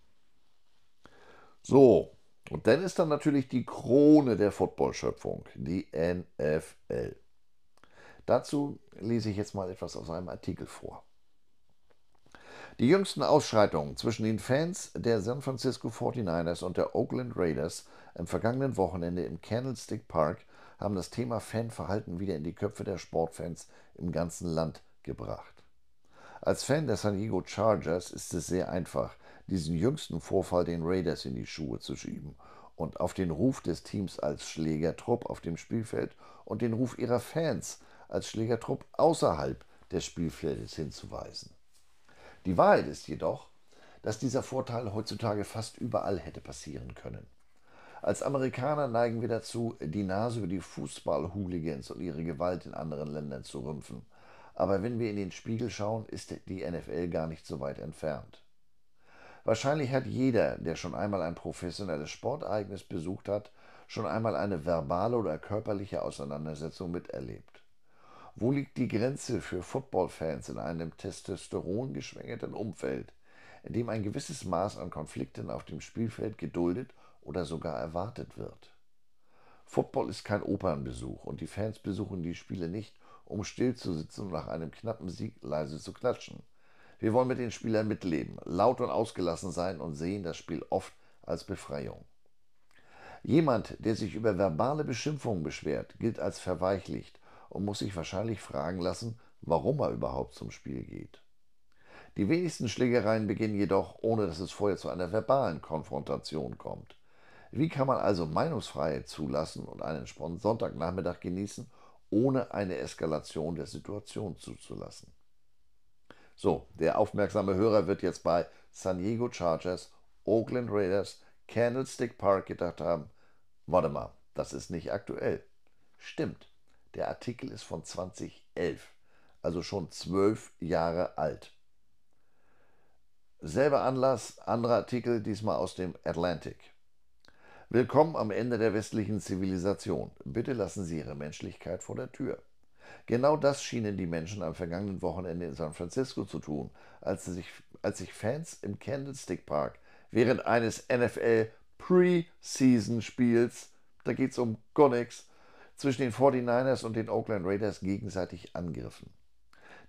So, und dann ist dann natürlich die Krone der Footballschöpfung, die NFL. Dazu lese ich jetzt mal etwas aus einem Artikel vor. Die jüngsten Ausschreitungen zwischen den Fans der San Francisco 49ers und der Oakland Raiders am vergangenen Wochenende im Candlestick Park haben das Thema Fanverhalten wieder in die Köpfe der Sportfans im ganzen Land gebracht. Als Fan der San Diego Chargers ist es sehr einfach, diesen jüngsten Vorfall den Raiders in die Schuhe zu schieben und auf den Ruf des Teams als Schlägertrupp auf dem Spielfeld und den Ruf ihrer Fans als Schlägertrupp außerhalb des Spielfeldes hinzuweisen. Die Wahrheit ist jedoch, dass dieser Vorteil heutzutage fast überall hätte passieren können. Als Amerikaner neigen wir dazu, die Nase über die Fußball-Hooligans und ihre Gewalt in anderen Ländern zu rümpfen. Aber wenn wir in den Spiegel schauen, ist die NFL gar nicht so weit entfernt. Wahrscheinlich hat jeder, der schon einmal ein professionelles Sportereignis besucht hat, schon einmal eine verbale oder körperliche Auseinandersetzung miterlebt. Wo liegt die Grenze für Footballfans in einem testosterongeschwängerten Umfeld, in dem ein gewisses Maß an Konflikten auf dem Spielfeld geduldet oder sogar erwartet wird? Football ist kein Opernbesuch und die Fans besuchen die Spiele nicht, um still zu sitzen und nach einem knappen Sieg leise zu klatschen. Wir wollen mit den Spielern mitleben, laut und ausgelassen sein und sehen das Spiel oft als Befreiung. Jemand, der sich über verbale Beschimpfungen beschwert, gilt als verweichlicht und muss sich wahrscheinlich fragen lassen, warum er überhaupt zum Spiel geht. Die wenigsten Schlägereien beginnen jedoch, ohne dass es vorher zu einer verbalen Konfrontation kommt. Wie kann man also Meinungsfreiheit zulassen und einen Sonntagnachmittag genießen, ohne eine Eskalation der Situation zuzulassen? So, der aufmerksame Hörer wird jetzt bei San Diego Chargers, Oakland Raiders, Candlestick Park gedacht haben, warte mal, das ist nicht aktuell. Stimmt, der Artikel ist von 2011. also schon zwölf Jahre alt. Selber Anlass, anderer Artikel, diesmal aus dem Atlantic. Willkommen am Ende der westlichen Zivilisation. Bitte lassen Sie Ihre Menschlichkeit vor der Tür. Genau das schienen die Menschen am vergangenen Wochenende in San Francisco zu tun, als sich, als sich Fans im Candlestick Park während eines NFL Preseason-Spiels, da geht es um nichts, zwischen den 49ers und den Oakland Raiders gegenseitig angriffen.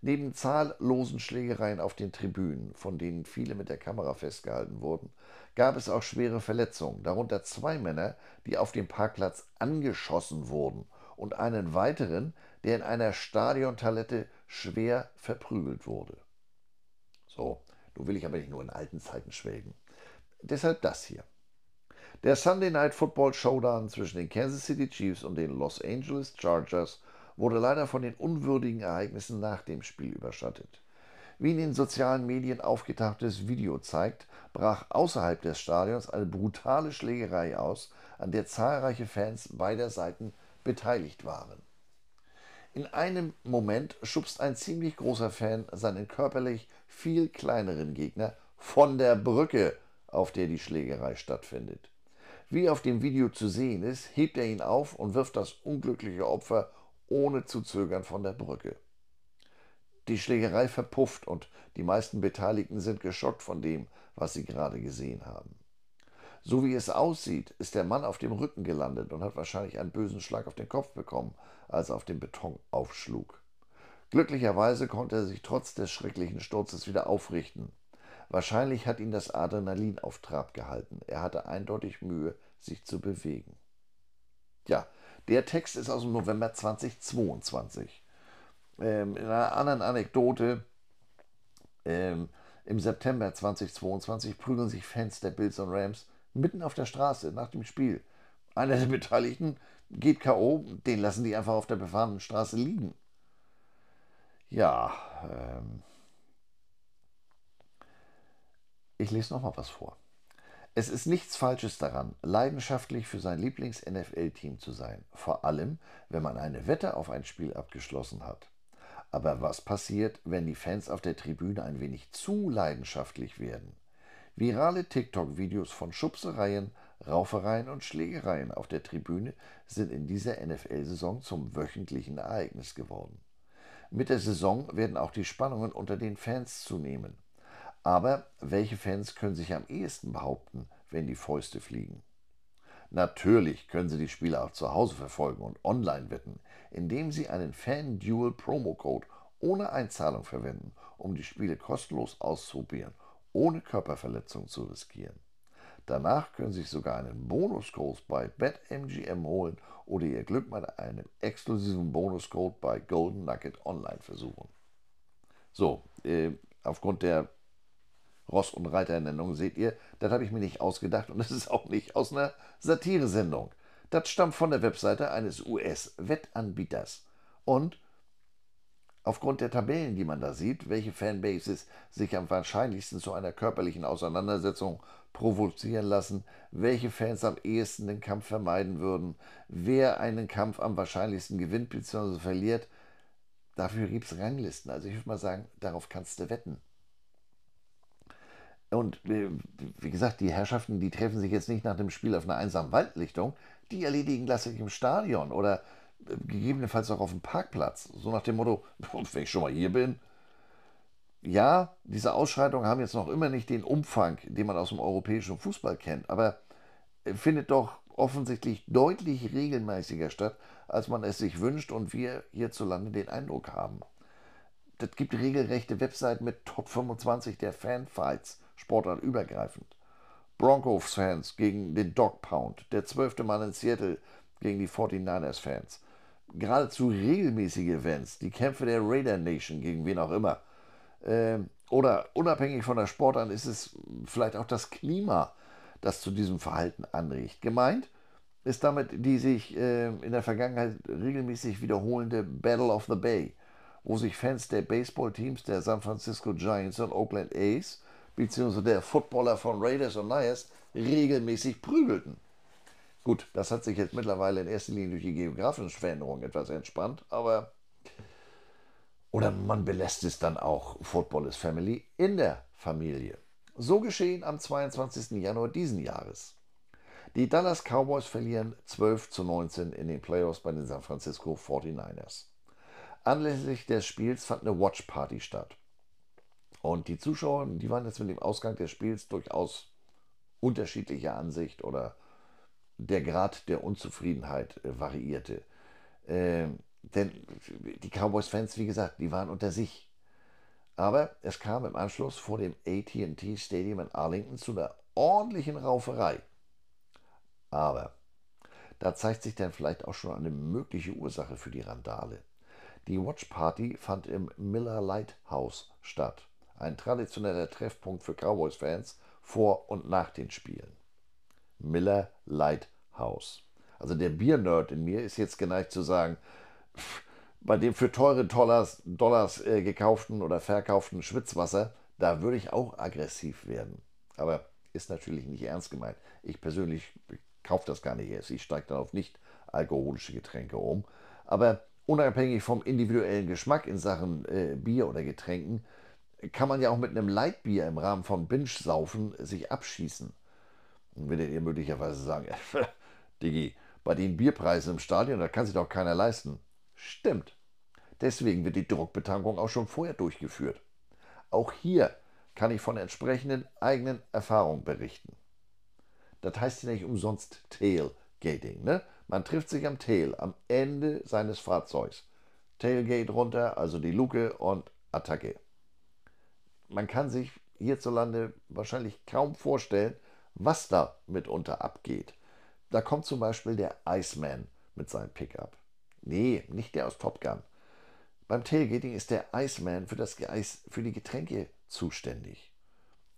Neben zahllosen Schlägereien auf den Tribünen, von denen viele mit der Kamera festgehalten wurden, gab es auch schwere Verletzungen, darunter zwei Männer, die auf dem Parkplatz angeschossen wurden, und einen weiteren, der in einer Stadiontoilette schwer verprügelt wurde. So, nun will ich aber nicht nur in alten Zeiten schwelgen. Deshalb das hier. Der Sunday Night Football Showdown zwischen den Kansas City Chiefs und den Los Angeles Chargers wurde leider von den unwürdigen Ereignissen nach dem Spiel überschattet. Wie in den sozialen Medien aufgetauchtes Video zeigt, brach außerhalb des Stadions eine brutale Schlägerei aus, an der zahlreiche Fans beider Seiten beteiligt waren. In einem Moment schubst ein ziemlich großer Fan seinen körperlich viel kleineren Gegner von der Brücke, auf der die Schlägerei stattfindet. Wie auf dem Video zu sehen ist, hebt er ihn auf und wirft das unglückliche Opfer ohne zu zögern von der Brücke. Die Schlägerei verpufft und die meisten Beteiligten sind geschockt von dem, was sie gerade gesehen haben. So wie es aussieht, ist der Mann auf dem Rücken gelandet und hat wahrscheinlich einen bösen Schlag auf den Kopf bekommen, als er auf den Beton aufschlug. Glücklicherweise konnte er sich trotz des schrecklichen Sturzes wieder aufrichten. Wahrscheinlich hat ihn das Adrenalin auf Trab gehalten. Er hatte eindeutig Mühe, sich zu bewegen. Ja, der Text ist aus dem November 2022. Ähm, in einer anderen Anekdote, ähm, im September 2022 prügeln sich Fans der Bills und Rams mitten auf der Straße nach dem Spiel. Einer der Beteiligten geht K.O., den lassen die einfach auf der befahrenen Straße liegen. Ja, ähm, ich lese noch mal was vor. Es ist nichts Falsches daran, leidenschaftlich für sein Lieblings-NFL-Team zu sein, vor allem, wenn man eine Wette auf ein Spiel abgeschlossen hat. Aber was passiert, wenn die Fans auf der Tribüne ein wenig zu leidenschaftlich werden? Virale TikTok-Videos von Schubsereien, Raufereien und Schlägereien auf der Tribüne sind in dieser NFL-Saison zum wöchentlichen Ereignis geworden. Mit der Saison werden auch die Spannungen unter den Fans zunehmen. Aber welche Fans können sich am ehesten behaupten, wenn die Fäuste fliegen? Natürlich können Sie die Spiele auch zu Hause verfolgen und online wetten, indem Sie einen Fan-Duel Promo-Code ohne Einzahlung verwenden, um die Spiele kostenlos auszuprobieren, Körperverletzung zu riskieren. Danach können Sie sich sogar einen Bonuscode bei BetMGM holen oder Ihr Glück mit einem exklusiven Bonuscode bei Golden Nugget Online versuchen. So, äh, aufgrund der Ross- und Reiternennung, seht ihr, das habe ich mir nicht ausgedacht und das ist auch nicht aus einer Satiresendung. Das stammt von der Webseite eines US-Wettanbieters. Und aufgrund der Tabellen, die man da sieht, welche Fanbases sich am wahrscheinlichsten zu einer körperlichen Auseinandersetzung provozieren lassen, welche Fans am ehesten den Kampf vermeiden würden, wer einen Kampf am wahrscheinlichsten gewinnt bzw. verliert, dafür gibt es Ranglisten. Also ich würde mal sagen, darauf kannst du wetten. Und äh, wie gesagt, die Herrschaften, die treffen sich jetzt nicht nach dem Spiel auf einer einsamen Waldlichtung, die erledigen lasse ich im Stadion oder gegebenenfalls auch auf dem Parkplatz. So nach dem Motto, wenn ich schon mal hier bin. Ja, diese Ausschreitungen haben jetzt noch immer nicht den Umfang, den man aus dem europäischen Fußball kennt, aber äh, findet doch offensichtlich deutlich regelmäßiger statt, als man es sich wünscht und wir hierzulande den Eindruck haben. Das gibt regelrechte Webseiten mit Top 25 der Fanfights sportartübergreifend. Broncos-Fans gegen den Dog Pound, der zwölfte Mann in Seattle gegen die 49ers-Fans. Geradezu regelmäßige Events, die Kämpfe der Raider Nation gegen wen auch immer. Ähm, oder unabhängig von der Sportart ist es vielleicht auch das Klima, das zu diesem Verhalten anregt. Gemeint ist damit die sich äh, in der Vergangenheit regelmäßig wiederholende Battle of the Bay, wo sich Fans der Baseballteams der San Francisco Giants und Oakland A's beziehungsweise der Footballer von Raiders und Niners regelmäßig prügelten. Gut, das hat sich jetzt mittlerweile in erster Linie durch die geografische Veränderung etwas entspannt, aber Oder man belässt es dann auch, Football is Family, in der Familie. So geschehen am 22. Januar diesen Jahres. Die Dallas Cowboys verlieren 12 zu 19 in den Playoffs bei den San Francisco 49ers. Anlässlich des Spiels fand eine Watch Party statt. Und die Zuschauer, die waren jetzt mit dem Ausgang des Spiels durchaus unterschiedlicher Ansicht oder der Grad der Unzufriedenheit äh, variierte. Ähm, denn die Cowboys-Fans, wie gesagt, die waren unter sich. Aber es kam im Anschluss vor dem ATT Stadium in Arlington zu einer ordentlichen Rauferei. Aber da zeigt sich dann vielleicht auch schon eine mögliche Ursache für die Randale. Die Watch Party fand im Miller Lighthouse statt, ein traditioneller Treffpunkt für Cowboys-Fans vor und nach den Spielen. Miller Lighthouse. Also der Biernerd in mir ist jetzt geneigt zu sagen, bei dem für teure Dollars, Dollars äh, gekauften oder verkauften Schwitzwasser, da würde ich auch aggressiv werden. Aber ist natürlich nicht ernst gemeint. Ich persönlich kaufe das gar nicht erst. Ich steige dann auf nicht alkoholische Getränke um. Aber unabhängig vom individuellen Geschmack in Sachen äh, Bier oder Getränken, kann man ja auch mit einem Leitbier im Rahmen von Binge-Saufen sich abschießen. Und werdet ihr möglicherweise sagen, Diggi, bei den Bierpreisen im Stadion, da kann sich doch keiner leisten. Stimmt. Deswegen wird die Druckbetankung auch schon vorher durchgeführt. Auch hier kann ich von entsprechenden eigenen Erfahrungen berichten. Das heißt ja nicht umsonst Tailgating. Ne? Man trifft sich am Tail, am Ende seines Fahrzeugs. Tailgate runter, also die Luke und Attacke. Man kann sich hierzulande wahrscheinlich kaum vorstellen, was da mitunter abgeht. Da kommt zum Beispiel der Iceman mit seinem Pickup. Nee, nicht der aus Top Gun. Beim Tailgating ist der Iceman für, das Eis, für die Getränke zuständig.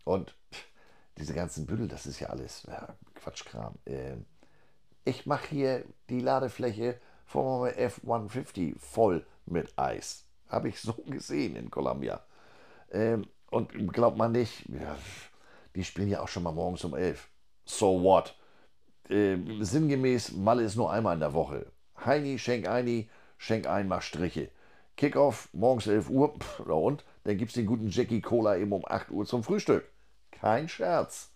Und diese ganzen Bündel, das ist ja alles ja, Quatschkram. Ähm, ich mache hier die Ladefläche vom F-150 voll mit Eis. Habe ich so gesehen in Columbia. Ähm, und glaubt man nicht, ja, die spielen ja auch schon mal morgens um 11. So what? Äh, sinngemäß, Malle ist nur einmal in der Woche. Heini, schenk Eini, schenk ein, mach Striche. Kickoff, morgens 11 Uhr, pff, und? Dann gibt's den guten Jackie Cola eben um 8 Uhr zum Frühstück. Kein Scherz.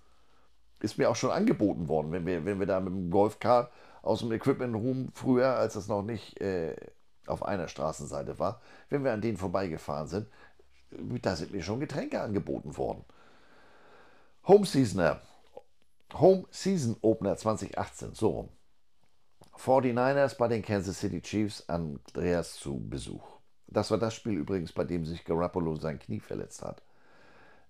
Ist mir auch schon angeboten worden, wenn wir, wenn wir da mit dem Golfcar aus dem Equipment Room früher, als das noch nicht äh, auf einer Straßenseite war, wenn wir an denen vorbeigefahren sind, da sind mir schon Getränke angeboten worden. Home Seasoner. Home Season Opener 2018, so rum. 49ers bei den Kansas City Chiefs, Andreas zu Besuch. Das war das Spiel übrigens, bei dem sich Garoppolo sein Knie verletzt hat.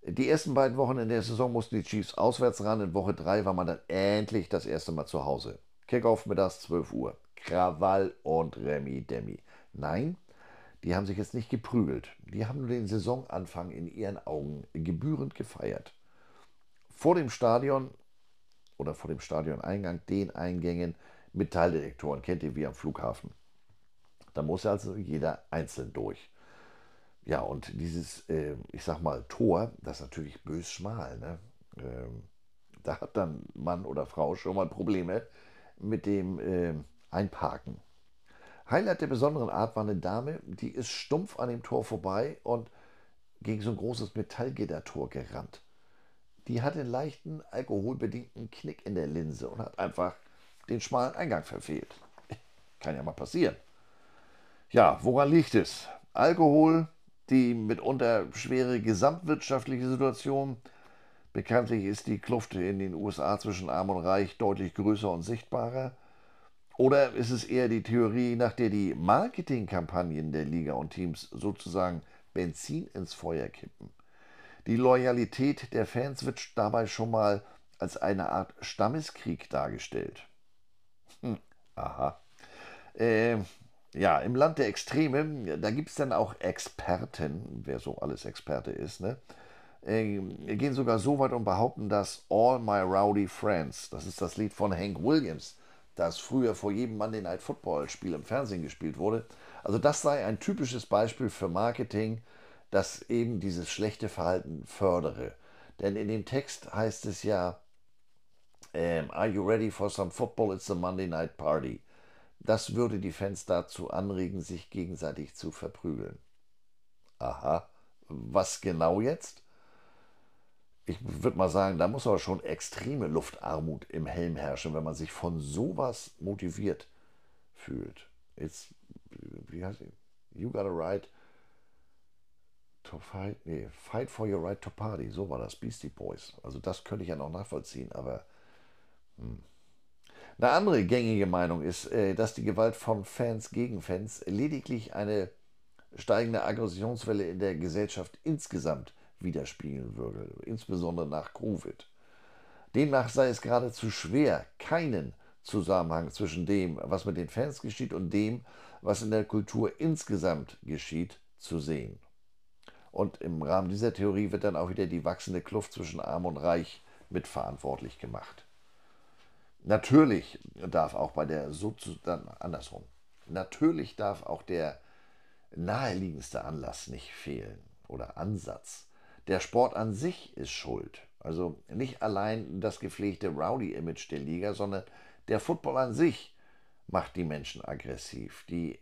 Die ersten beiden Wochen in der Saison mussten die Chiefs auswärts ran. In Woche 3 war man dann endlich das erste Mal zu Hause. Kickoff mittags 12 Uhr. Krawall und Remi Demi. Nein, die haben sich jetzt nicht geprügelt. Die haben den Saisonanfang in ihren Augen gebührend gefeiert. Vor dem Stadion oder vor dem Stadioneingang, den Eingängen, Metalldetektoren, kennt ihr wie am Flughafen. Da muss also jeder einzeln durch. Ja, und dieses, äh, ich sag mal, Tor, das ist natürlich bös schmal. Ne? Ähm, da hat dann Mann oder Frau schon mal Probleme mit dem äh, Einparken. Highlight der besonderen Art war eine Dame, die ist stumpf an dem Tor vorbei und gegen so ein großes Metallgittertor gerannt. Die hatte einen leichten alkoholbedingten Knick in der Linse und hat einfach den schmalen Eingang verfehlt. Kann ja mal passieren. Ja, woran liegt es? Alkohol, die mitunter schwere gesamtwirtschaftliche Situation. Bekanntlich ist die Kluft in den USA zwischen Arm und Reich deutlich größer und sichtbarer. Oder ist es eher die Theorie, nach der die Marketingkampagnen der Liga und Teams sozusagen Benzin ins Feuer kippen? Die Loyalität der Fans wird dabei schon mal als eine Art Stammeskrieg dargestellt. Hm, aha. Äh, ja, im Land der Extreme, da gibt es dann auch Experten, wer so alles Experte ist, ne? Äh, gehen sogar so weit und behaupten, dass All My Rowdy Friends, das ist das Lied von Hank Williams, das früher vor jedem Monday Night Football Spiel im Fernsehen gespielt wurde. Also das sei ein typisches Beispiel für Marketing, das eben dieses schlechte Verhalten fördere. Denn in dem Text heißt es ja, ähm, Are you ready for some football? It's a Monday Night Party. Das würde die Fans dazu anregen, sich gegenseitig zu verprügeln. Aha, was genau jetzt? Ich würde mal sagen, da muss aber schon extreme Luftarmut im Helm herrschen, wenn man sich von sowas motiviert fühlt. It's, wie heißt die? You got a right to fight, nee, fight for your right to party, so war das, Beastie Boys. Also das könnte ich ja noch nachvollziehen, aber hm. Eine andere gängige Meinung ist, äh, dass die Gewalt von Fans gegen Fans lediglich eine steigende Aggressionswelle in der Gesellschaft insgesamt widerspiegeln würde, insbesondere nach Covid. Demnach sei es geradezu schwer, keinen Zusammenhang zwischen dem, was mit den Fans geschieht und dem, was in der Kultur insgesamt geschieht, zu sehen. Und im Rahmen dieser Theorie wird dann auch wieder die wachsende Kluft zwischen Arm und Reich mitverantwortlich gemacht. Natürlich darf auch bei der Sozi dann andersrum. Natürlich darf auch der naheliegendste Anlass nicht fehlen oder Ansatz. Der Sport an sich ist schuld. Also nicht allein das gepflegte Rowdy-Image der Liga, sondern der Football an sich macht die Menschen aggressiv. Die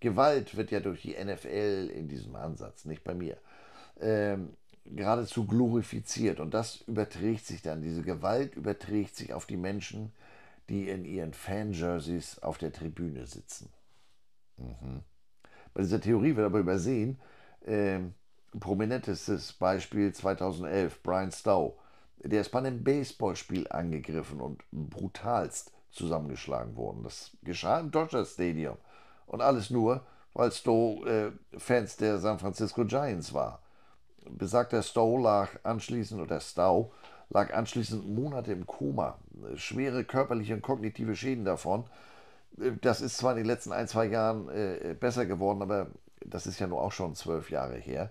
Gewalt wird ja durch die NFL in diesem Ansatz, nicht bei mir, ähm, geradezu glorifiziert. Und das überträgt sich dann, diese Gewalt überträgt sich auf die Menschen, die in ihren Fan-Jerseys auf der Tribüne sitzen. Mhm. Bei dieser Theorie wird aber übersehen, äh, prominentestes Beispiel 2011, Brian Stowe. Der ist bei einem Baseballspiel angegriffen und brutalst zusammengeschlagen worden. Das geschah im Dodger Stadium. Und alles nur, weil Stowe äh, Fans der San Francisco Giants war besagter Stowe lag anschließend, oder Stowe lag anschließend Monate im Koma. Schwere körperliche und kognitive Schäden davon. Das ist zwar in den letzten ein, zwei Jahren äh, besser geworden, aber das ist ja nur auch schon zwölf Jahre her.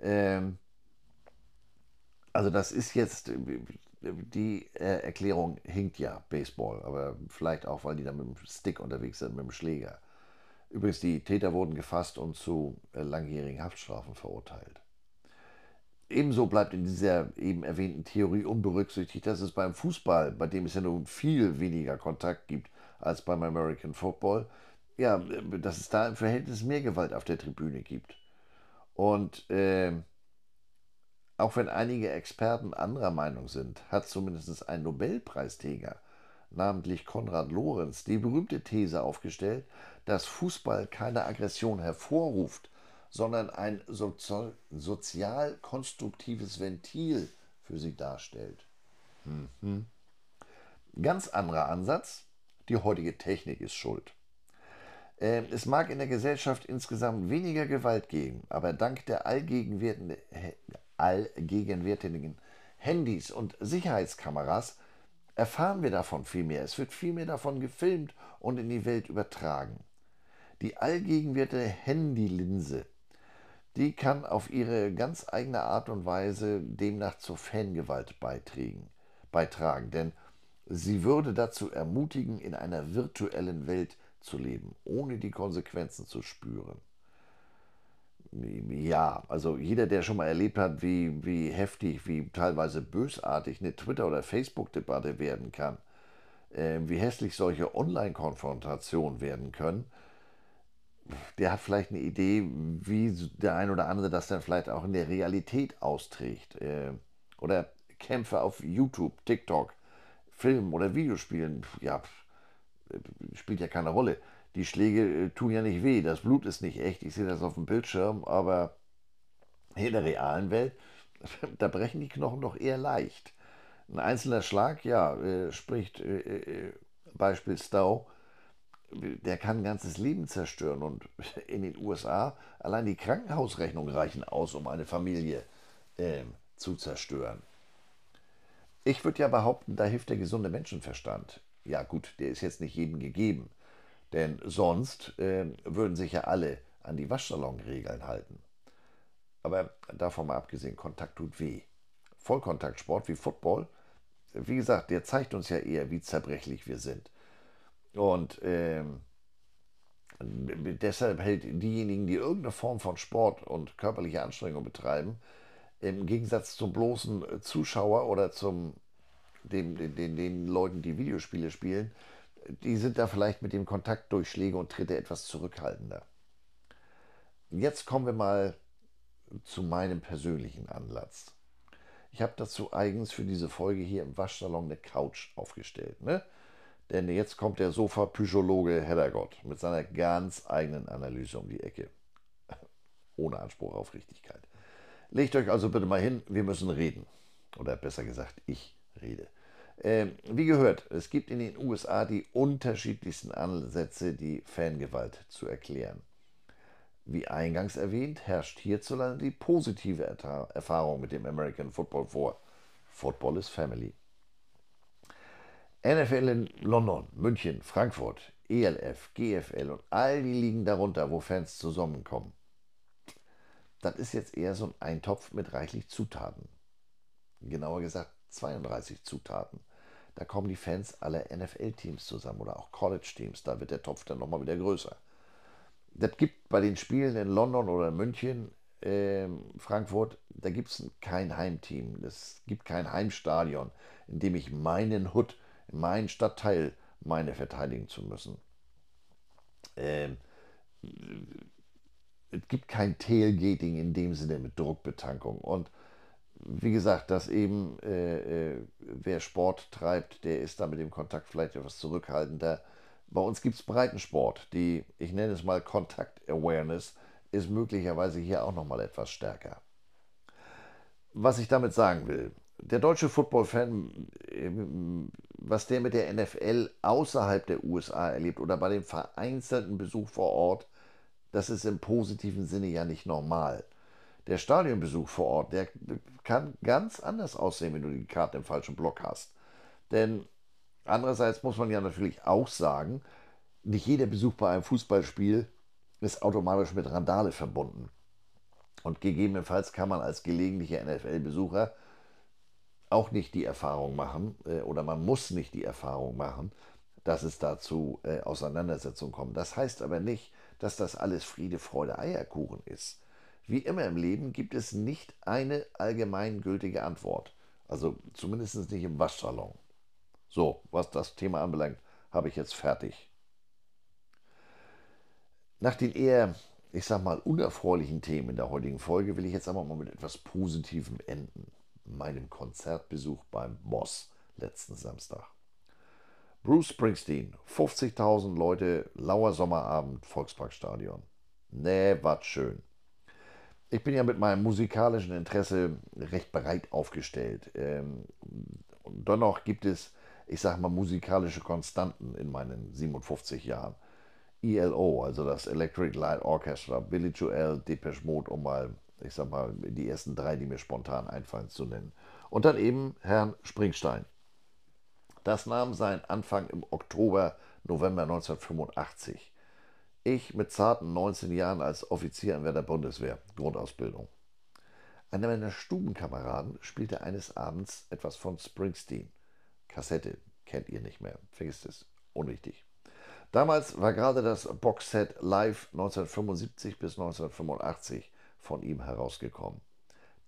Ähm, also das ist jetzt, die äh, Erklärung hinkt ja, Baseball, aber vielleicht auch, weil die da mit dem Stick unterwegs sind, mit dem Schläger. Übrigens, die Täter wurden gefasst und zu äh, langjährigen Haftstrafen verurteilt. Ebenso bleibt in dieser eben erwähnten Theorie unberücksichtigt, dass es beim Fußball, bei dem es ja nun viel weniger Kontakt gibt als beim American Football, ja, dass es da im Verhältnis mehr Gewalt auf der Tribüne gibt. Und äh, auch wenn einige Experten anderer Meinung sind, hat zumindest ein Nobelpreisträger, namentlich Konrad Lorenz, die berühmte These aufgestellt, dass Fußball keine Aggression hervorruft, sondern ein sozial, sozial konstruktives Ventil für sie darstellt. Mhm. Ganz anderer Ansatz, die heutige Technik ist schuld. Ähm, es mag in der Gesellschaft insgesamt weniger Gewalt geben, aber dank der allgegenwärtigen Handys und Sicherheitskameras erfahren wir davon viel mehr. Es wird viel mehr davon gefilmt und in die Welt übertragen. Die allgegenwärtige Handylinse die kann auf ihre ganz eigene Art und Weise demnach zur Fangewalt beitragen, beitragen, denn sie würde dazu ermutigen, in einer virtuellen Welt zu leben, ohne die Konsequenzen zu spüren. Ja, also jeder, der schon mal erlebt hat, wie, wie heftig, wie teilweise bösartig eine Twitter- oder Facebook-Debatte werden kann, äh, wie hässlich solche Online-Konfrontationen werden können, der hat vielleicht eine Idee, wie der ein oder andere das dann vielleicht auch in der Realität austrägt. Äh, oder Kämpfe auf YouTube, TikTok, Filmen oder Videospielen, ja, spielt ja keine Rolle. Die Schläge äh, tun ja nicht weh, das Blut ist nicht echt, ich sehe das auf dem Bildschirm, aber in der realen Welt, da brechen die Knochen doch eher leicht. Ein einzelner Schlag, ja, äh, spricht äh, äh Beispiel Stau, der kann ein ganzes Leben zerstören. Und in den USA allein die Krankenhausrechnungen reichen aus, um eine Familie äh, zu zerstören. Ich würde ja behaupten, da hilft der gesunde Menschenverstand. Ja gut, der ist jetzt nicht jedem gegeben. Denn sonst äh, würden sich ja alle an die Waschsalonregeln halten. Aber davon mal abgesehen, Kontakt tut weh. Vollkontaktsport wie Football, wie gesagt, der zeigt uns ja eher, wie zerbrechlich wir sind. Und ähm, deshalb hält diejenigen, die irgendeine Form von Sport und körperliche Anstrengung betreiben, im Gegensatz zum bloßen Zuschauer oder zum dem, den, den Leuten, die Videospiele spielen, die sind da vielleicht mit dem Kontakt durch Schläge und Tritte etwas zurückhaltender. Jetzt kommen wir mal zu meinem persönlichen Anlass. Ich habe dazu eigens für diese Folge hier im Waschsalon eine Couch aufgestellt. Ne? Denn jetzt kommt der Sofa-Psychologe Heddergott mit seiner ganz eigenen Analyse um die Ecke. Ohne Anspruch auf Richtigkeit. Legt euch also bitte mal hin, wir müssen reden. Oder besser gesagt, ich rede. Ähm, wie gehört, es gibt in den USA die unterschiedlichsten Ansätze, die Fangewalt zu erklären. Wie eingangs erwähnt, herrscht hierzulande die positive Erfahrung mit dem American Football vor. Football is Family. NFL in London, München, Frankfurt, ELF, GFL und all die Ligen darunter, wo Fans zusammenkommen. Das ist jetzt eher so ein Eintopf mit reichlich Zutaten. Genauer gesagt 32 Zutaten. Da kommen die Fans aller NFL-Teams zusammen oder auch College-Teams. Da wird der Topf dann nochmal wieder größer das gibt bei den Spielen in London oder München, äh, Frankfurt, da gibt es kein Heimteam. Es gibt kein Heimstadion, in dem ich meinen Hut, meinen Stadtteil meine verteidigen zu müssen. Ähm, es gibt kein Tailgating in dem Sinne mit Druckbetankung. Und wie gesagt, dass eben äh, äh, wer Sport treibt, der ist da mit dem Kontakt vielleicht etwas zurückhaltender. Bei uns gibt es Breitensport. Die, ich nenne es mal Kontakt-Awareness, ist möglicherweise hier auch nochmal etwas stärker. Was ich damit sagen will, der deutsche Football-Fan, ähm, was der mit der NFL außerhalb der USA erlebt oder bei dem vereinzelten Besuch vor Ort, das ist im positiven Sinne ja nicht normal. Der Stadionbesuch vor Ort, der kann ganz anders aussehen, wenn du die Karte im falschen Block hast. Denn Andererseits muss man ja natürlich auch sagen, nicht jeder Besuch bei einem Fußballspiel ist automatisch mit Randale verbunden. Und gegebenenfalls kann man als gelegentlicher NFL-Besucher auch nicht die Erfahrung machen, äh, oder man muss nicht die Erfahrung machen, dass es dazu äh, Auseinandersetzungen kommt. Das heißt aber nicht, dass das alles Friede, Freude, Eierkuchen ist. Wie immer im Leben gibt es nicht eine allgemeingültige Antwort. Also zumindest nicht im Waschsalon. So, was das Thema anbelangt, habe ich jetzt fertig. Nach den eher, ich sag mal, unerfreulichen Themen der heutigen Folge will ich jetzt aber mal mit etwas Positivem enden. Meinem Konzertbesuch beim Boss letzten Samstag. Bruce Springsteen, 50.000 Leute, lauer Sommerabend, Volksparkstadion. Nee, was schön. Ich bin ja mit meinem musikalischen Interesse recht breit aufgestellt. Ähm, und dennoch gibt es ich sage mal, musikalische Konstanten in meinen 57 Jahren. ELO, also das Electric Light Orchestra, Billy Joel, Depeche Mode, um mal, ich sag mal, die ersten drei, die mir spontan einfallen zu nennen. Und dann eben Herrn Springstein. Das nahm seinen Anfang im Oktober, November 1985. Ich mit zarten 19 Jahren als Offizier in der Bundeswehr, Grundausbildung. Einer meiner Stubenkameraden spielte eines Abends etwas von Springsteen. Kassette kennt ihr nicht mehr. Vergisst es. Unwichtig. Damals war gerade das Boxset Live 1975 bis 1985 von ihm herausgekommen.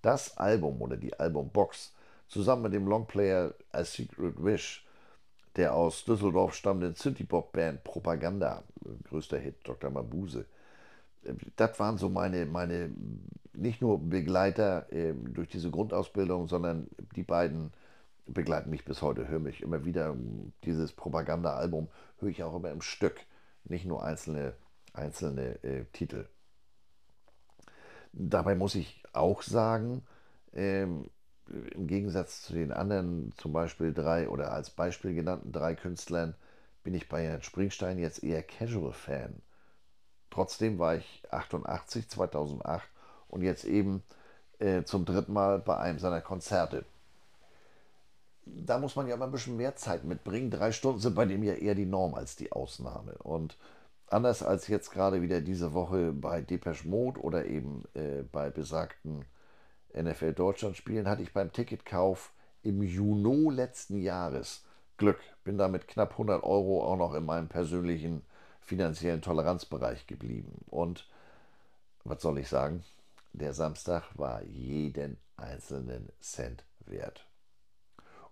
Das Album oder die Albumbox zusammen mit dem Longplayer A Secret Wish der aus Düsseldorf stammenden Synthie-Pop-Band Propaganda, größter Hit Dr. Mabuse. Das waren so meine, meine nicht nur Begleiter äh, durch diese Grundausbildung, sondern die beiden begleiten mich bis heute, höre mich immer wieder. Dieses Propaganda-Album höre ich auch immer im Stück, nicht nur einzelne, einzelne äh, Titel. Dabei muss ich auch sagen, ähm, im Gegensatz zu den anderen, zum Beispiel drei oder als Beispiel genannten drei Künstlern, bin ich bei Herrn Springstein jetzt eher Casual-Fan. Trotzdem war ich 88, 2008 und jetzt eben äh, zum dritten Mal bei einem seiner Konzerte da muss man ja immer ein bisschen mehr Zeit mitbringen. Drei Stunden sind bei dem ja eher die Norm als die Ausnahme. Und anders als jetzt gerade wieder diese Woche bei Depeche Mode oder eben äh, bei besagten NFL Deutschland Spielen, hatte ich beim Ticketkauf im Juni letzten Jahres Glück. Bin da mit knapp 100 Euro auch noch in meinem persönlichen finanziellen Toleranzbereich geblieben. Und was soll ich sagen? Der Samstag war jeden einzelnen Cent wert.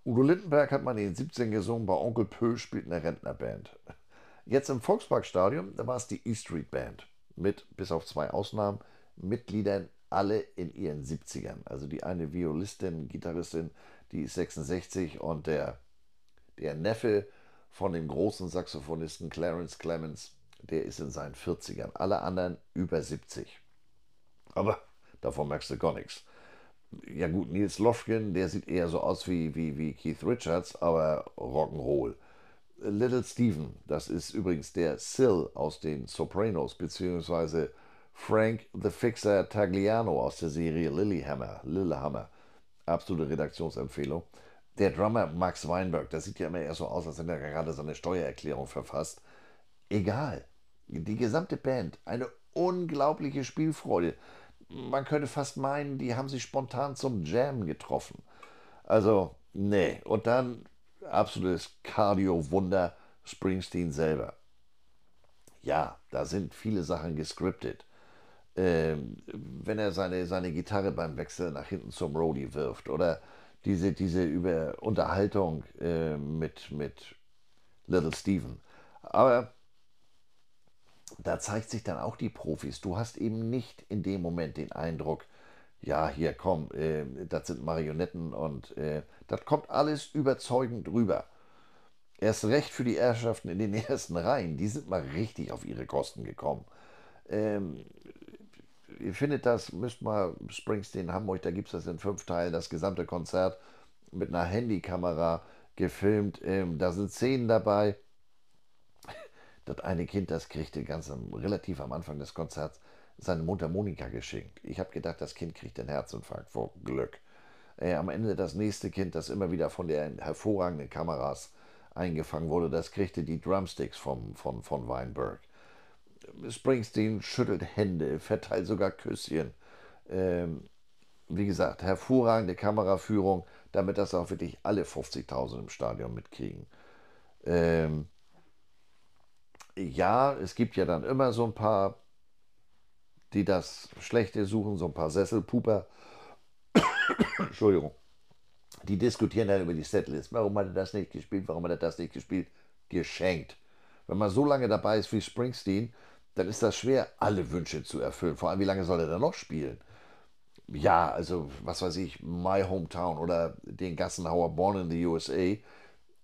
Udo Lindenberg hat mal in den 17 gesungen, bei Onkel Pö spielt eine Rentnerband. Jetzt im Volksparkstadion, da war es die E Street Band. Mit, bis auf zwei Ausnahmen, Mitgliedern alle in ihren 70ern. Also die eine Violistin, Gitarristin, die ist 66 und der, der Neffe von dem großen Saxophonisten Clarence Clemens, der ist in seinen 40ern. Alle anderen über 70. Aber davon merkst du gar nichts. Ja gut, Nils Lofgren, der sieht eher so aus wie, wie, wie Keith Richards, aber Rock'n'Roll. Little Steven, das ist übrigens der Sil aus den Sopranos, beziehungsweise Frank the Fixer Tagliano aus der Serie Lilyhammer. Lillehammer. Absolute Redaktionsempfehlung. Der Drummer Max Weinberg, das sieht ja immer eher so aus, als wenn er gerade seine Steuererklärung verfasst. Egal. Die gesamte Band, eine unglaubliche Spielfreude. Man könnte fast meinen, die haben sich spontan zum Jam getroffen. Also, nee. Und dann absolutes Cardio-Wunder Springsteen selber. Ja, da sind viele Sachen gescriptet. Ähm, wenn er seine, seine Gitarre beim Wechsel nach hinten zum Roadie wirft oder diese, diese über Unterhaltung äh, mit, mit Little Steven. Aber da zeigt sich dann auch die Profis. Du hast eben nicht in dem Moment den Eindruck, ja, hier komm, äh, das sind Marionetten und äh, das kommt alles überzeugend rüber. Erst recht für die Herrschaften in den ersten Reihen, die sind mal richtig auf ihre Kosten gekommen. Ähm, ihr findet das, müsst mal Springsteen Hamburg, da gibt es das in fünf Teilen, das gesamte Konzert mit einer Handykamera gefilmt. Ähm, da sind Szenen dabei. Das eine Kind, das kriegte ganz am, relativ am Anfang des Konzerts seine Mutter Monika geschenkt. Ich habe gedacht, das Kind kriegt einen Herzinfarkt vor Glück. Äh, am Ende das nächste Kind, das immer wieder von den hervorragenden Kameras eingefangen wurde, das kriegte die Drumsticks vom, von, von Weinberg. Springsteen schüttelt Hände, verteilt sogar Küsschen. Ähm, wie gesagt, hervorragende Kameraführung, damit das auch wirklich alle 50.000 im Stadion mitkriegen. Ähm, ja, es gibt ja dann immer so ein paar die das Schlechte suchen, so ein paar Sesselpuper. Entschuldigung. Die diskutieren dann über die Setlist. Warum hat er das nicht gespielt? Warum hat er das nicht gespielt? Geschenkt. Wenn man so lange dabei ist wie Springsteen, dann ist das schwer, alle Wünsche zu erfüllen. Vor allem, wie lange soll er dann noch spielen? Ja, also, was weiß ich, My Hometown oder den Gassenhauer Born in the USA,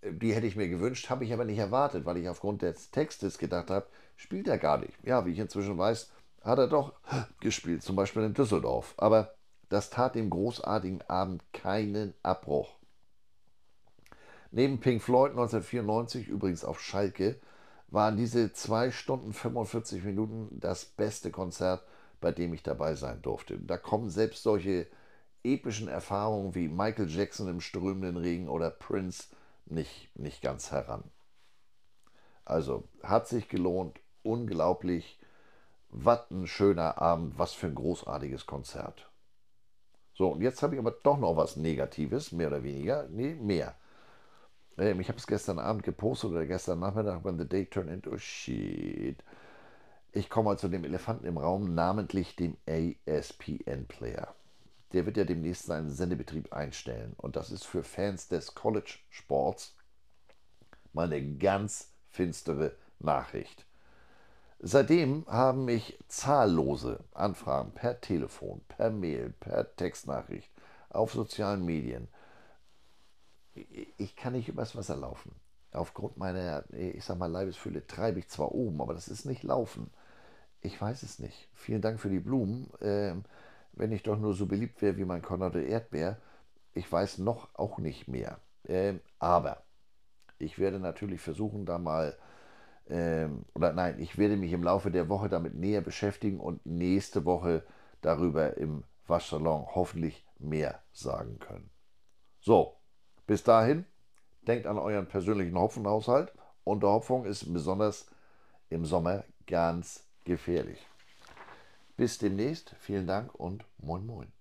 die hätte ich mir gewünscht, habe ich aber nicht erwartet, weil ich aufgrund des Textes gedacht habe, spielt er gar nicht. Ja, wie ich inzwischen weiß, hat er doch gespielt, zum Beispiel in Düsseldorf. Aber das tat dem großartigen Abend keinen Abbruch. Neben Pink Floyd 1994, übrigens auf Schalke, waren diese 2 Stunden 45 Minuten das beste Konzert, bei dem ich dabei sein durfte. Da kommen selbst solche epischen Erfahrungen wie Michael Jackson im strömenden Regen oder Prince nicht, nicht ganz heran. Also hat sich gelohnt, unglaublich was ein schöner Abend, was für ein großartiges Konzert. So, und jetzt habe ich aber doch noch was Negatives, mehr oder weniger. Nee, mehr. Ähm, ich habe es gestern Abend gepostet oder gestern Nachmittag, when the day turned into shit. Ich komme also dem Elefanten im Raum, namentlich dem ASPN-Player. Der wird ja demnächst seinen Sendebetrieb einstellen. Und das ist für Fans des College-Sports mal eine ganz finstere Nachricht. Seitdem haben mich zahllose Anfragen per Telefon, per Mail, per Textnachricht, auf sozialen Medien. Ich kann nicht übers Wasser laufen. Aufgrund meiner, ich sag mal, Leibesfülle treibe ich zwar oben, aber das ist nicht Laufen. Ich weiß es nicht. Vielen Dank für die Blumen. Ähm, wenn ich doch nur so beliebt wäre wie mein Konrad Erdbeer, ich weiß noch auch nicht mehr. Ähm, aber ich werde natürlich versuchen, da mal ähm, oder nein, ich werde mich im Laufe der Woche damit näher beschäftigen und nächste Woche darüber im Waschsalon hoffentlich mehr sagen können. So, bis dahin, denkt an euren persönlichen Hopfenhaushalt. Unterhopfung ist besonders im Sommer ganz gefährlich. Bis demnächst, vielen Dank und moin moin.